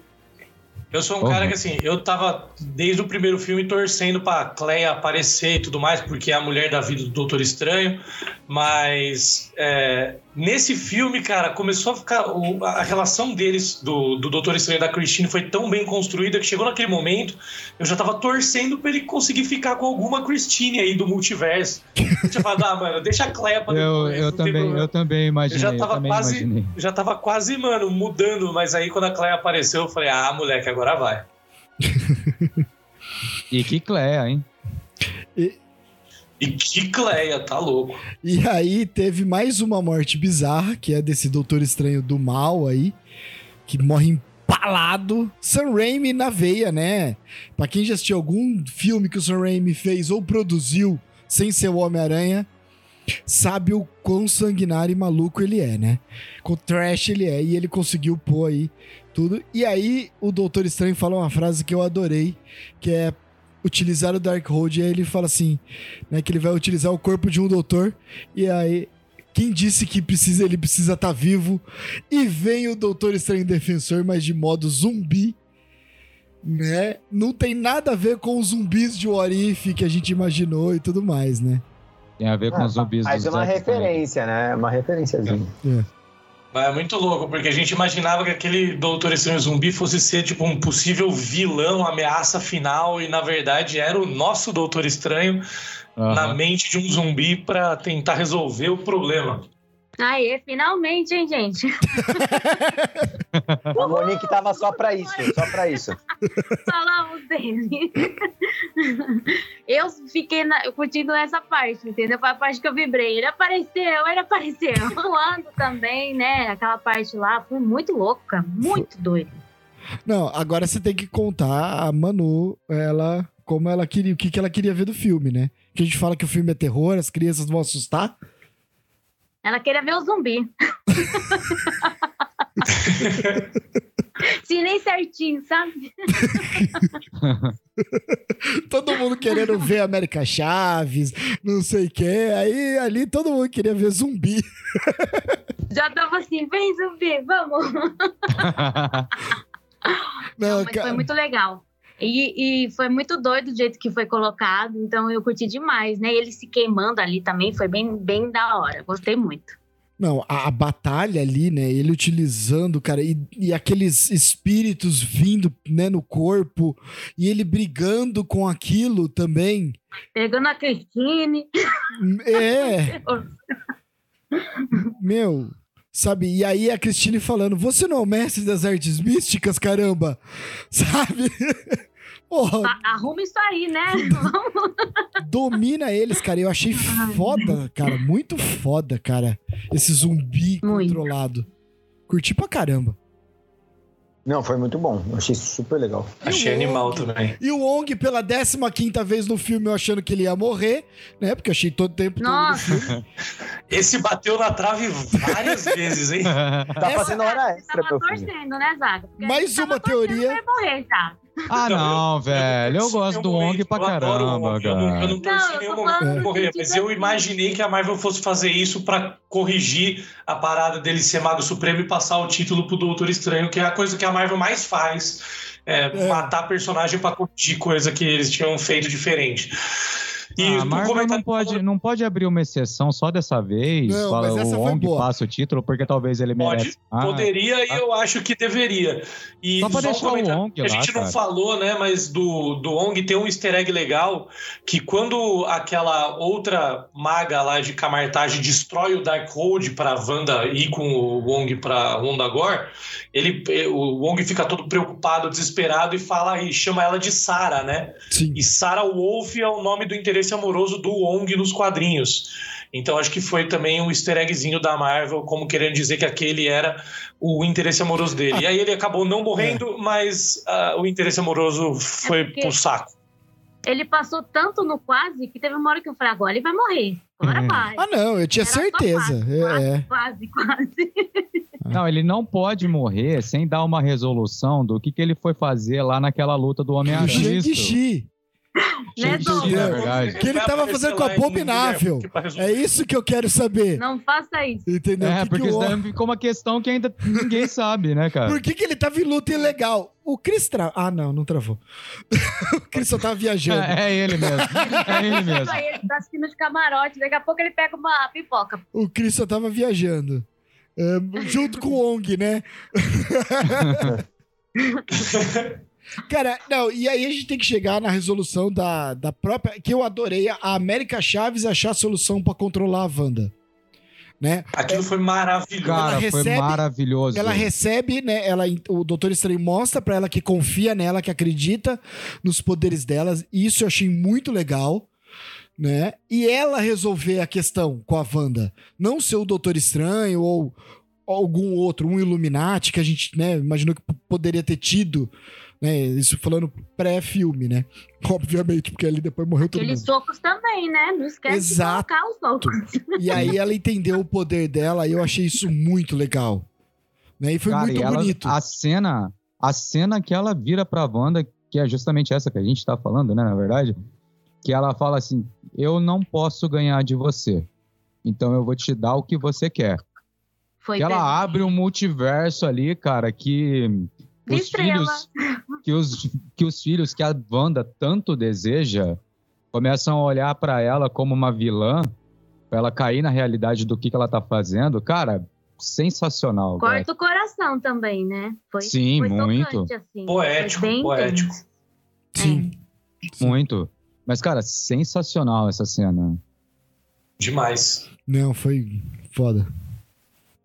eu sou um Porra. cara que, assim, eu tava desde o primeiro filme torcendo pra Cleia aparecer e tudo mais, porque é a mulher da vida do Doutor Estranho, mas é, nesse filme, cara, começou a ficar. o- a relação deles, do, do Doutor Estranho e da Christine, foi tão bem construída que chegou naquele momento, eu já tava torcendo pra ele conseguir ficar com alguma Christine aí do multiverso. Eu tinha falado, ah, mano, deixa a Cleia pra Eu, depois, eu, também, problema. eu também imaginei. Eu já tava também quase- imaginei. já tava quase, mano, mudando, mas aí quando a Cleia apareceu, eu falei, ah, moleque, agora vai. E que Cleia, hein? E que Cleia, tá louco. E aí teve mais uma morte bizarra, que é desse Doutor Estranho do Mal aí, que morre empalado. Sam Raimi na veia, né? Pra quem já assistiu algum filme que o Sam Raimi fez ou produziu sem ser o Homem-Aranha, sabe o quão sanguinário e maluco ele é, né? Com trash ele é, e ele conseguiu pôr aí tudo. E aí o Doutor Estranho fala uma frase que eu adorei, que é utilizar o Darkhold, e aí ele fala assim, né, que ele vai utilizar o corpo de um doutor, e aí Quem disse que precisa, ele precisa estar vivo. E vem o Doutor Estranho Defensor, mas de modo zumbi. Né? Não tem nada a ver com os zumbis de Warif que a gente imaginou e tudo mais, né? Tem a ver com os zumbis Mas do é uma Zack referência, né? Uma referenciazinha. Mas é muito louco, porque a gente imaginava que aquele Doutor Estranho Zumbi fosse ser tipo um possível vilão, ameaça final, e na verdade era o nosso Doutor Estranho Aham. na mente de um zumbi pra tentar resolver o problema. Aê, finalmente, hein, gente? A Monique tava só pra isso, só pra isso. Falamos dele. Eu fiquei na- curtindo essa parte, entendeu? Foi a parte que eu vibrei. Ele apareceu, ele apareceu. O Lando também, né? Aquela parte lá foi muito louca, muito doido. Não, agora você tem que contar a Manu, ela, como ela queria, o que, que ela queria ver do filme, né? Que a gente fala que o filme é terror, as crianças vão assustar. Ela queria ver o zumbi. Se nem certinho, sabe? Todo mundo querendo ver América Chaves, não sei o quê. Aí ali todo mundo queria ver zumbi. Já tava assim, vem zumbi, vamos. Não, Mas ca- foi muito legal. E, e foi muito doido do jeito que foi colocado, então eu curti demais, né? Ele se queimando ali também foi bem, bem da hora. Gostei muito. Não, a, a batalha ali, né? Ele utilizando, cara, e, e aqueles espíritos vindo, né, no corpo, e ele brigando com aquilo também. Pegando a Cristine. É, meu, sabe? E aí a Cristine falando: Você não é o mestre das artes místicas, caramba? Sabe? Porra, A- Arruma isso aí, né? Vamos. domina eles, cara. Eu achei foda, cara. Muito foda, cara. Esse zumbi Muito. controlado. Curti pra caramba. Não, foi muito bom. Eu achei super legal. Achei E o animal também. E o Wong, pela 15 vez no filme, eu achando que ele ia morrer, né? Porque eu achei todo tempo todo no Nossa. filme. Esse bateu na trave várias vezes, hein? Tá Essa- fazendo hora extra, tava torcendo, né, Zaga? Porque Mais uma teoria. que Vai morrer já. Ah, não, velho. Eu gosto do Wong momento, pra eu adoro o caramba, Wong, Eu não, eu cara. não torci eu nenhum momento pra sentido mas eu assim. imaginei que a Marvel fosse fazer isso pra corrigir a parada dele ser Mago Supremo e passar o título pro Doutor Estranho, que é a coisa que a Marvel mais faz. É, É. matar personagem pra corrigir coisa que eles tinham feito diferente. E Ah, a o Marvel não pode, não pode abrir uma exceção só dessa vez. Não, fala, mas essa o Wong passa o título porque talvez ele Pode, merece. Ah, Poderia e eu acho que deveria. E Só pra um deixar o comentário Wong que a lá, gente não cara. falou, né? Mas do, do Wong tem um easter egg legal que quando aquela outra maga lá de Camartage destrói o Darkhold pra Wanda ir com o Wong pra Wondagore, ele, o Wong fica todo preocupado, desesperado e fala e chama ela de Sarah, né? Sim. E Sarah Wolf é o nome do interesse amoroso do Wong nos quadrinhos. Então acho que foi também um easter eggzinho da Marvel, como querendo dizer que aquele era o interesse amoroso dele. E aí ele acabou não morrendo, mas ah, o interesse amoroso foi porque- pro saco. Ele passou tanto no quase que teve uma hora que eu falei, agora ele vai morrer. Agora Uhum. vai. Ah, não, eu tinha Era só certeza. quase, É, é. Quase, quase. Não, ele não pode morrer sem dar uma resolução do que, que ele foi fazer lá naquela luta do Homem-Aranha. Shang-Chi. Né, Douglas? é. Que ele Vai tava aparecer fazendo com em Abominável. É isso que eu quero saber. Não faça isso. Entendeu? É, Que que porque o isso daí ficou uma questão que ainda ninguém sabe, né, cara? Por que, que ele tava em luta ilegal? O Chris tra... Ah, não, não travou. o Chris só tava viajando. É, é ele mesmo. É ele mesmo. Ele tá assistindo os camarotes, daqui a pouco ele pega uma pipoca. O Chris só tava viajando. É, junto com o Ong, né? Cara, não, e aí a gente tem que chegar na resolução da, da própria. Que eu adorei, a América Chaves achar a solução pra controlar a Wanda. Né? Aquilo foi maravilhoso. Cara, Ela foi recebe- maravilhoso. Ela recebe, né? Ela, o Doutor Estranho mostra pra ela que confia nela, que acredita nos poderes delas. E isso eu achei muito legal. Né? E ela resolver a questão com a Wanda. Não ser o Doutor Estranho ou algum outro, um Illuminati que a gente né, imaginou que poderia ter tido. Né? Isso falando pré-filme, né? Obviamente, porque ali depois morreu todo Aqueles mundo. socos também, né? Não esquece Exato. de colocar os socos. E aí ela entendeu o poder dela e eu achei isso muito legal. Né? E foi Cara, muito e ela- bonito. A cena, a cena que ela vira pra Wanda, que é justamente essa que a gente tá falando, né, na verdade, que ela fala assim: "Eu não posso ganhar de você. então eu vou te dar o que você quer. Foi Que ela abre um multiverso ali, cara, que os estrela. filhos, que os, que os filhos que a Wanda tanto deseja começam a olhar pra ela como uma vilã, pra ela cair na realidade do que, que ela tá fazendo. Cara, sensacional. Corta o coração também, né? Foi, Sim, foi muito. tocante, assim. Poético, poético. intenso. Sim. Muito. Mas, cara, sensacional essa cena. Demais. Não, foi foda.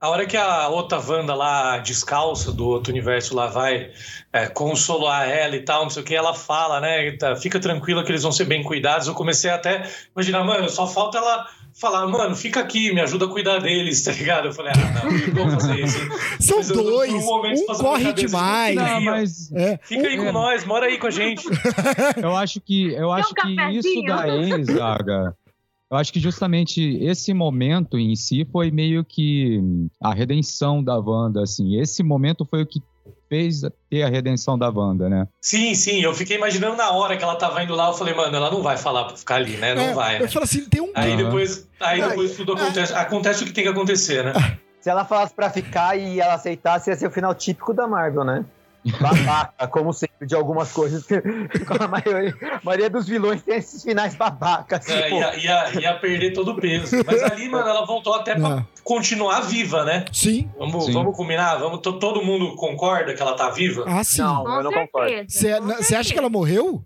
A hora que a outra Wanda lá, descalça do outro universo lá, vai é, consolar ela e tal, não sei o que, ela fala, né? tá, Fica tranquila que eles vão ser bem cuidados. Eu comecei até a imaginar, mano, só falta ela falar, mano, fica aqui, me ajuda a cuidar deles, tá ligado? Eu falei, ah, não, não vou fazer isso. São Mas eu, dois, um momento, um corre cabeça, demais. Não, mas É, Fica aí com É. nós, mora aí com a gente. eu acho que eu acho um que isso daí, Zaga. Eu acho que justamente esse momento em si foi meio que a redenção da Wanda, assim. Esse momento foi o que fez ter a redenção da Wanda, né? Sim, sim, eu fiquei imaginando na hora que ela tava indo lá, eu falei, mano, ela não vai falar pra ficar ali, né? Não é, vai, Eu né? falo assim, tem um. Aí Aham. depois, aí depois tudo acontece. Acontece o que tem que acontecer, né? Se ela falasse pra ficar e ela aceitasse, ia ser o final típico da Marvel, né? Babaca, como sempre, de algumas coisas. a, maioria, a maioria dos vilões tem esses finais babacas. É, tipo, ia, ia, ia perder todo o peso. Mas ali, mano, ela voltou até pra Ah, continuar viva, né? sim. Vamos, Sim. vamos combinar? Vamos, to- todo mundo concorda que ela tá viva? Ah, sim. Não. Com eu não concordo. certeza. com Você acha que ela morreu?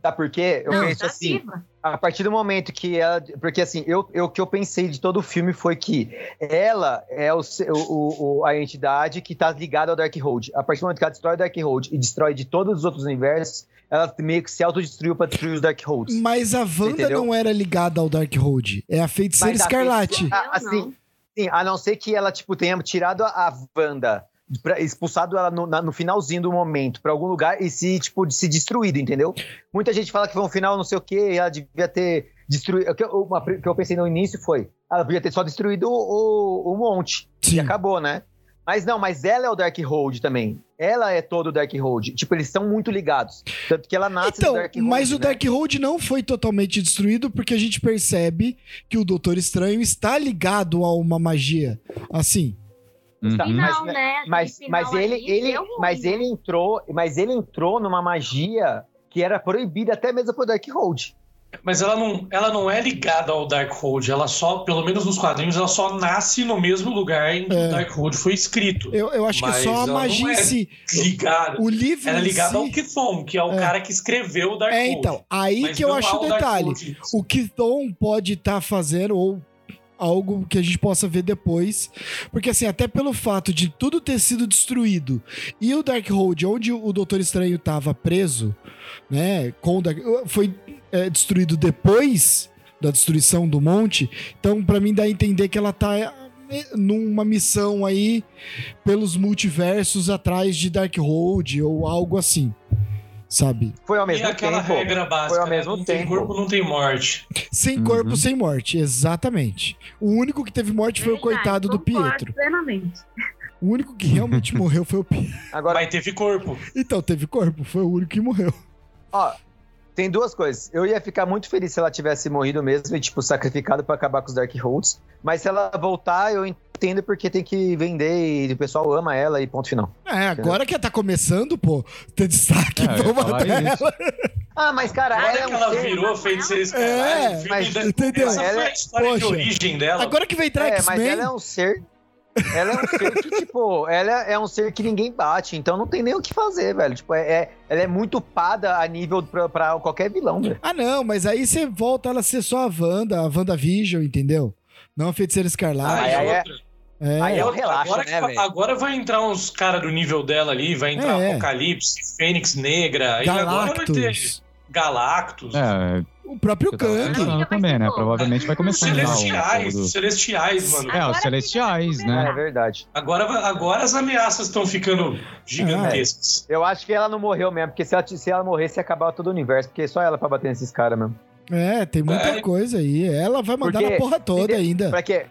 Sabe por quê? Eu Não, penso tá assim, viva. A partir do momento que ela. Porque assim, eu, eu, o que eu pensei de todo o filme foi que ela é o, o- o- a entidade que tá ligada ao Darkhold. A partir do momento que ela destrói o Darkhold e destrói de todos os outros universos, ela meio que se autodestruiu pra destruir os Darkholds. Mas a Wanda Entendeu? não era ligada ao Darkhold. É a feiticeira escarlate. feiticeira- Ah, assim, não. Sim, a não ser que ela, tipo, tenha tirado a, a Wanda, expulsado ela no, na- no finalzinho do momento pra algum lugar e se, tipo, se destruído, entendeu? Muita gente fala que foi um final não sei o que, ela devia ter destruído. O que eu, uma- o que eu pensei no início foi, ela podia ter só destruído o, o, o monte Sim. e acabou, né? Mas não, mas ela é o Darkhold também. Ela é todo o Darkhold. Tipo, eles são muito ligados. Tanto que ela nasce Então, do Darkhold. mas o né? Darkhold não foi totalmente destruído porque a gente percebe que o Doutor Estranho está ligado a uma magia. Assim. Tá, Uhum. Final, mas- né? Mas, mas final ele, ali ele, ruim, mas né? ele entrou, mas ele entrou numa magia que era proibida até mesmo pro Darkhold. Mas ela não, ela não é ligada ao Darkhold. Ela só, pelo menos nos quadrinhos, ela só nasce no mesmo lugar em que É. o Darkhold foi escrito. Eu, eu acho que Mas só a não magia é si. Ligada. O livro Ela é ligada ao si... Kithon, que é o É. cara que escreveu o Darkhold. É, então. Aí Mas que eu acho o ao detalhe. Darkhold. O Kithon pode estar fazendo, ou algo que a gente possa ver depois. Porque, assim, até pelo fato de tudo ter sido destruído e o Darkhold, onde o Doutor Estranho estava preso, né, com Dark... foi é, destruído depois da destruição do monte. Então, pra mim, dá a entender que ela tá é, numa missão aí pelos multiversos atrás de Darkhold ou algo assim. Sabe? Foi ao E mesmo aquela tempo. regra básica, Foi ao né? mesmo não tem tempo. corpo, não tem morte. Sem Uhum. corpo, sem morte, exatamente. O único que teve morte foi o Verdade, coitado do Pietro. Plenamente. O único que realmente morreu foi o Pietro. Agora, Mas teve corpo. Então, teve corpo, foi o único que morreu. ó, tem duas coisas. Eu ia ficar muito feliz se ela tivesse morrido mesmo e, tipo, sacrificado pra acabar com os Darkholds. Mas se ela voltar, eu entendo porque tem que vender e o pessoal ama ela e ponto final. É, agora que tá começando, pô, ter destaque, É, eu ia vamos falar matar isso. ela. Ah, mas, cara, Olha ela é que um ela ser... virou feiticeira É, escarlate. o filme mas- da- entendeu? Essa foi Ela a é- história de Poxa, origem dela. Agora que vem entrar É, mas ela é um ser. Ela é um ser que, tipo, ela é um ser que ninguém bate, então não tem nem o que fazer, velho. Tipo, é, é- ela é muito pada a nível pra, pra qualquer vilão, velho. Ah, não, mas aí você volta ela a ser só a Wanda, a WandaVision, entendeu? Não a Feiticeira Escarlate. Aí, aí é- outra. É, aí é o Outra, relaxa, agora, né, velho? agora vai entrar uns caras do nível dela ali, vai entrar É. Apocalipse, Fênix Negra, e agora vai ter Galactus. Galactus. É, O próprio eu Kang. também, né? Provavelmente vai Os começar um celestiais, os celestiais, mano. É, os celestiais, né? É verdade. Agora, agora as ameaças estão ficando gigantescas. Eu acho que ela não morreu mesmo, porque se ela, se ela morresse, ia acabar todo o universo, porque é só ela pra bater nesses caras mesmo. É, tem muita É. coisa aí. Ela vai mandar Porque- na porra toda ainda. Pra quê?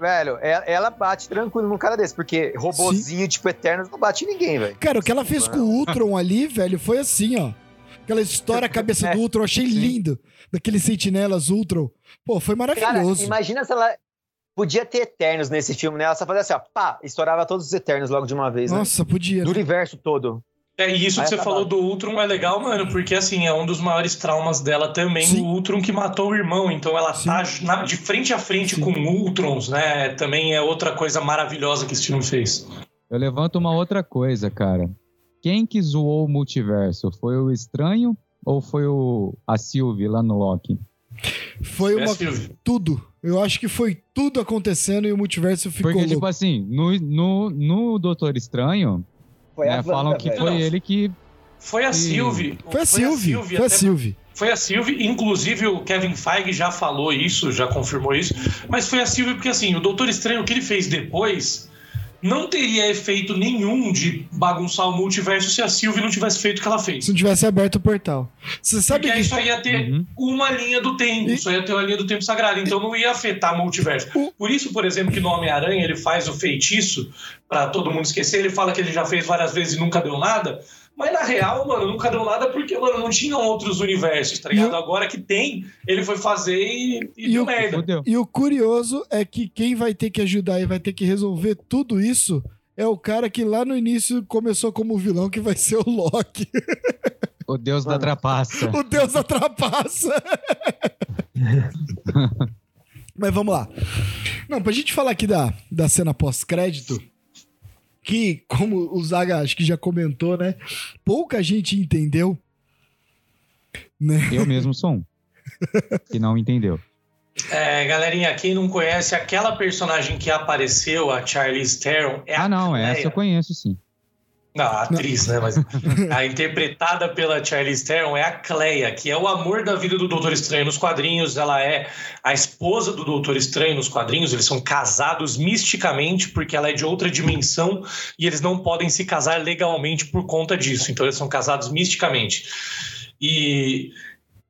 Velho, ela, ela bate tranquilo num cara desse, porque robozinho, tipo, Eternos não bate ninguém, velho. Cara, o que ela fez com o Ultron ali, velho, foi assim, ó. Aquela história a cabeça É, do Ultron, achei sim. lindo. Daqueles sentinelas Ultron. Pô, foi Cara, maravilhoso. imagina se ela. Podia ter Eternos nesse filme, né? Ela só fazia assim, ó, pá, estourava todos os Eternos logo de uma vez, né? Nossa, podia. Do universo todo. É, e isso Vai que você acabar. falou do Ultron é legal, mano, porque assim, é um dos maiores traumas dela também, Sim. o Ultron que matou o irmão. Então ela Sim. tá na- de frente a frente Sim. com Ultrons, né? Também é outra coisa maravilhosa que esse filme fez. Eu levanto uma outra coisa, cara. Quem que zoou o multiverso? Foi o Estranho ou foi o a Sylvie lá no Loki? Foi uma, tudo. Eu acho que foi tudo acontecendo e o multiverso ficou Porque, louco. tipo assim, no, no, no Doutor Estranho, Foi né, a falam Wanda, que velho. foi ele que. Foi a. Sylvie. foi a Sylvie. Foi a Sylvie. Foi a Sylvie, inclusive o Kevin Feige já falou isso, já confirmou isso, mas foi a Sylvie porque assim, o Doutor Estranho, o que ele fez depois, não teria efeito nenhum de bagunçar o multiverso se a Sylvie não tivesse feito o que ela fez. Se não tivesse aberto o portal. Você sabe Porque aí que. só ia ter Uhum. uma linha do tempo, E- só ia ter uma linha do tempo sagrada, então não ia afetar o multiverso. Por isso, por exemplo, que no Homem-Aranha ele faz o feitiço, pra todo mundo esquecer, ele fala que ele já fez várias vezes e nunca deu nada, mas na real, mano, nunca deu nada porque, mano, não tinham outros universos, tá ligado? E Agora que tem, ele foi fazer e, e E deu o- merda. Fudeu. E o curioso é que quem vai ter que ajudar e vai ter que resolver tudo isso é o cara que lá no início começou como vilão, que vai ser o Loki. O Deus da Mano. trapaça. O Deus da trapaça. Mas vamos lá. Não, pra gente falar aqui da, da cena pós-crédito, que, como o Zaga acho que já comentou, né? Pouca gente entendeu. Né? Eu mesmo sou um. Que não entendeu. É, galerinha, quem não conhece, aquela personagem que apareceu, a Charlize Theron, é a Ah, não, Cleia. essa eu conheço sim. Não, a atriz, né? Mas a interpretada pela Charlize Theron é a Cleia, que é o amor da vida do Doutor Estranho nos quadrinhos. Ela é a esposa do Doutor Estranho nos quadrinhos. Eles são casados misticamente porque ela é de outra dimensão e eles não podem se casar legalmente por conta disso. Então eles são casados misticamente. E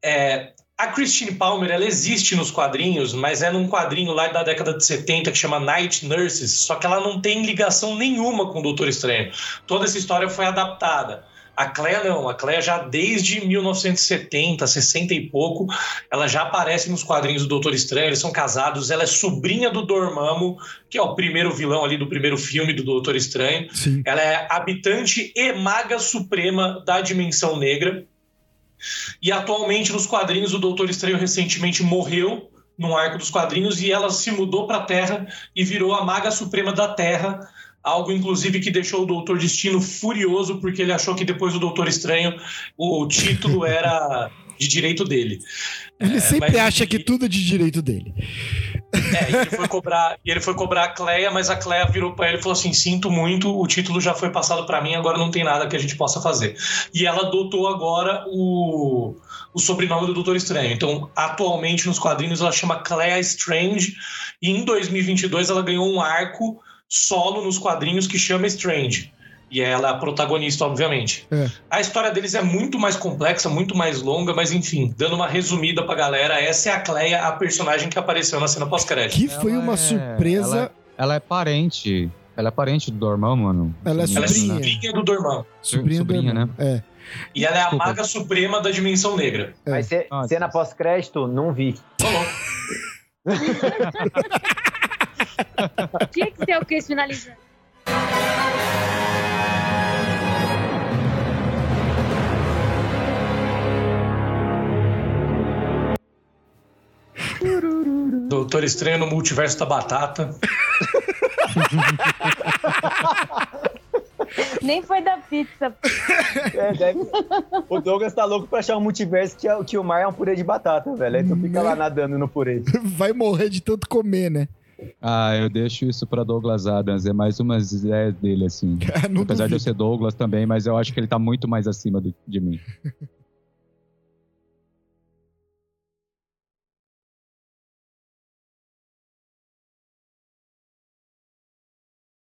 é, a Christine Palmer, ela existe nos quadrinhos, mas é num quadrinho lá da década de 70 que chama Night Nurses, só que ela não tem ligação nenhuma com o Doutor Estranho. Toda essa história foi adaptada. A Cleia não, a Cleia já desde 1970, 60 e pouco, ela já aparece nos quadrinhos do Doutor Estranho, eles são casados, ela é sobrinha do Dormammu, que é o primeiro vilão ali do primeiro filme do Doutor Estranho. Sim. Ela é habitante e maga suprema da Dimensão Negra. E atualmente nos quadrinhos o Doutor Estranho recentemente morreu num arco dos quadrinhos e ela se mudou para a Terra e virou a maga suprema da Terra. Algo, inclusive, que deixou o Doutor Destino furioso, porque ele achou que depois do Doutor Estranho o título era de direito dele. Ele É, sempre mas- acha que tudo é de direito dele. É, e ele foi cobrar, ele foi cobrar a Cleia, mas a Cleia virou para ele e falou assim: sinto muito, o título já foi passado para mim, agora não tem nada que a gente possa fazer. E ela adotou agora o, o sobrenome do Doutor Estranho. Então, atualmente nos quadrinhos ela chama Cleia Strange, e em 2022 ela ganhou um arco solo nos quadrinhos que chama Strange. E ela é a protagonista, obviamente. É. A história deles é muito mais complexa, muito mais longa, mas enfim, dando uma resumida pra galera, essa é a Cleia, a personagem que apareceu na cena pós-crédito. Que foi Ela uma é- surpresa. Ela, ela é parente. Ela é parente do Dormammu, mano. Ela é Ela é sobrinha. sobrinha do Dormammu. Sobrinha, do Sobrinha, irmão. É. E ela é a Desculpa. maga suprema da dimensão negra. É. Mas ce- Nossa. cena pós-crédito, não vi. Louco. Tinha que ser o Chris finalizando. Doutor Estranho no multiverso da batata. Nem foi da pizza. É, deve- O Douglas tá louco pra achar um multiverso que, é- que o mar é um purê de batata, velho. Aí tu fica lá nadando no purê. Vai morrer de tanto comer, né? Ah, eu deixo isso pra Douglas Adams. É mais umas ideias dele, assim. Não Apesar de eu duvido. ser Douglas também, mas eu acho que ele tá muito mais acima do- de mim.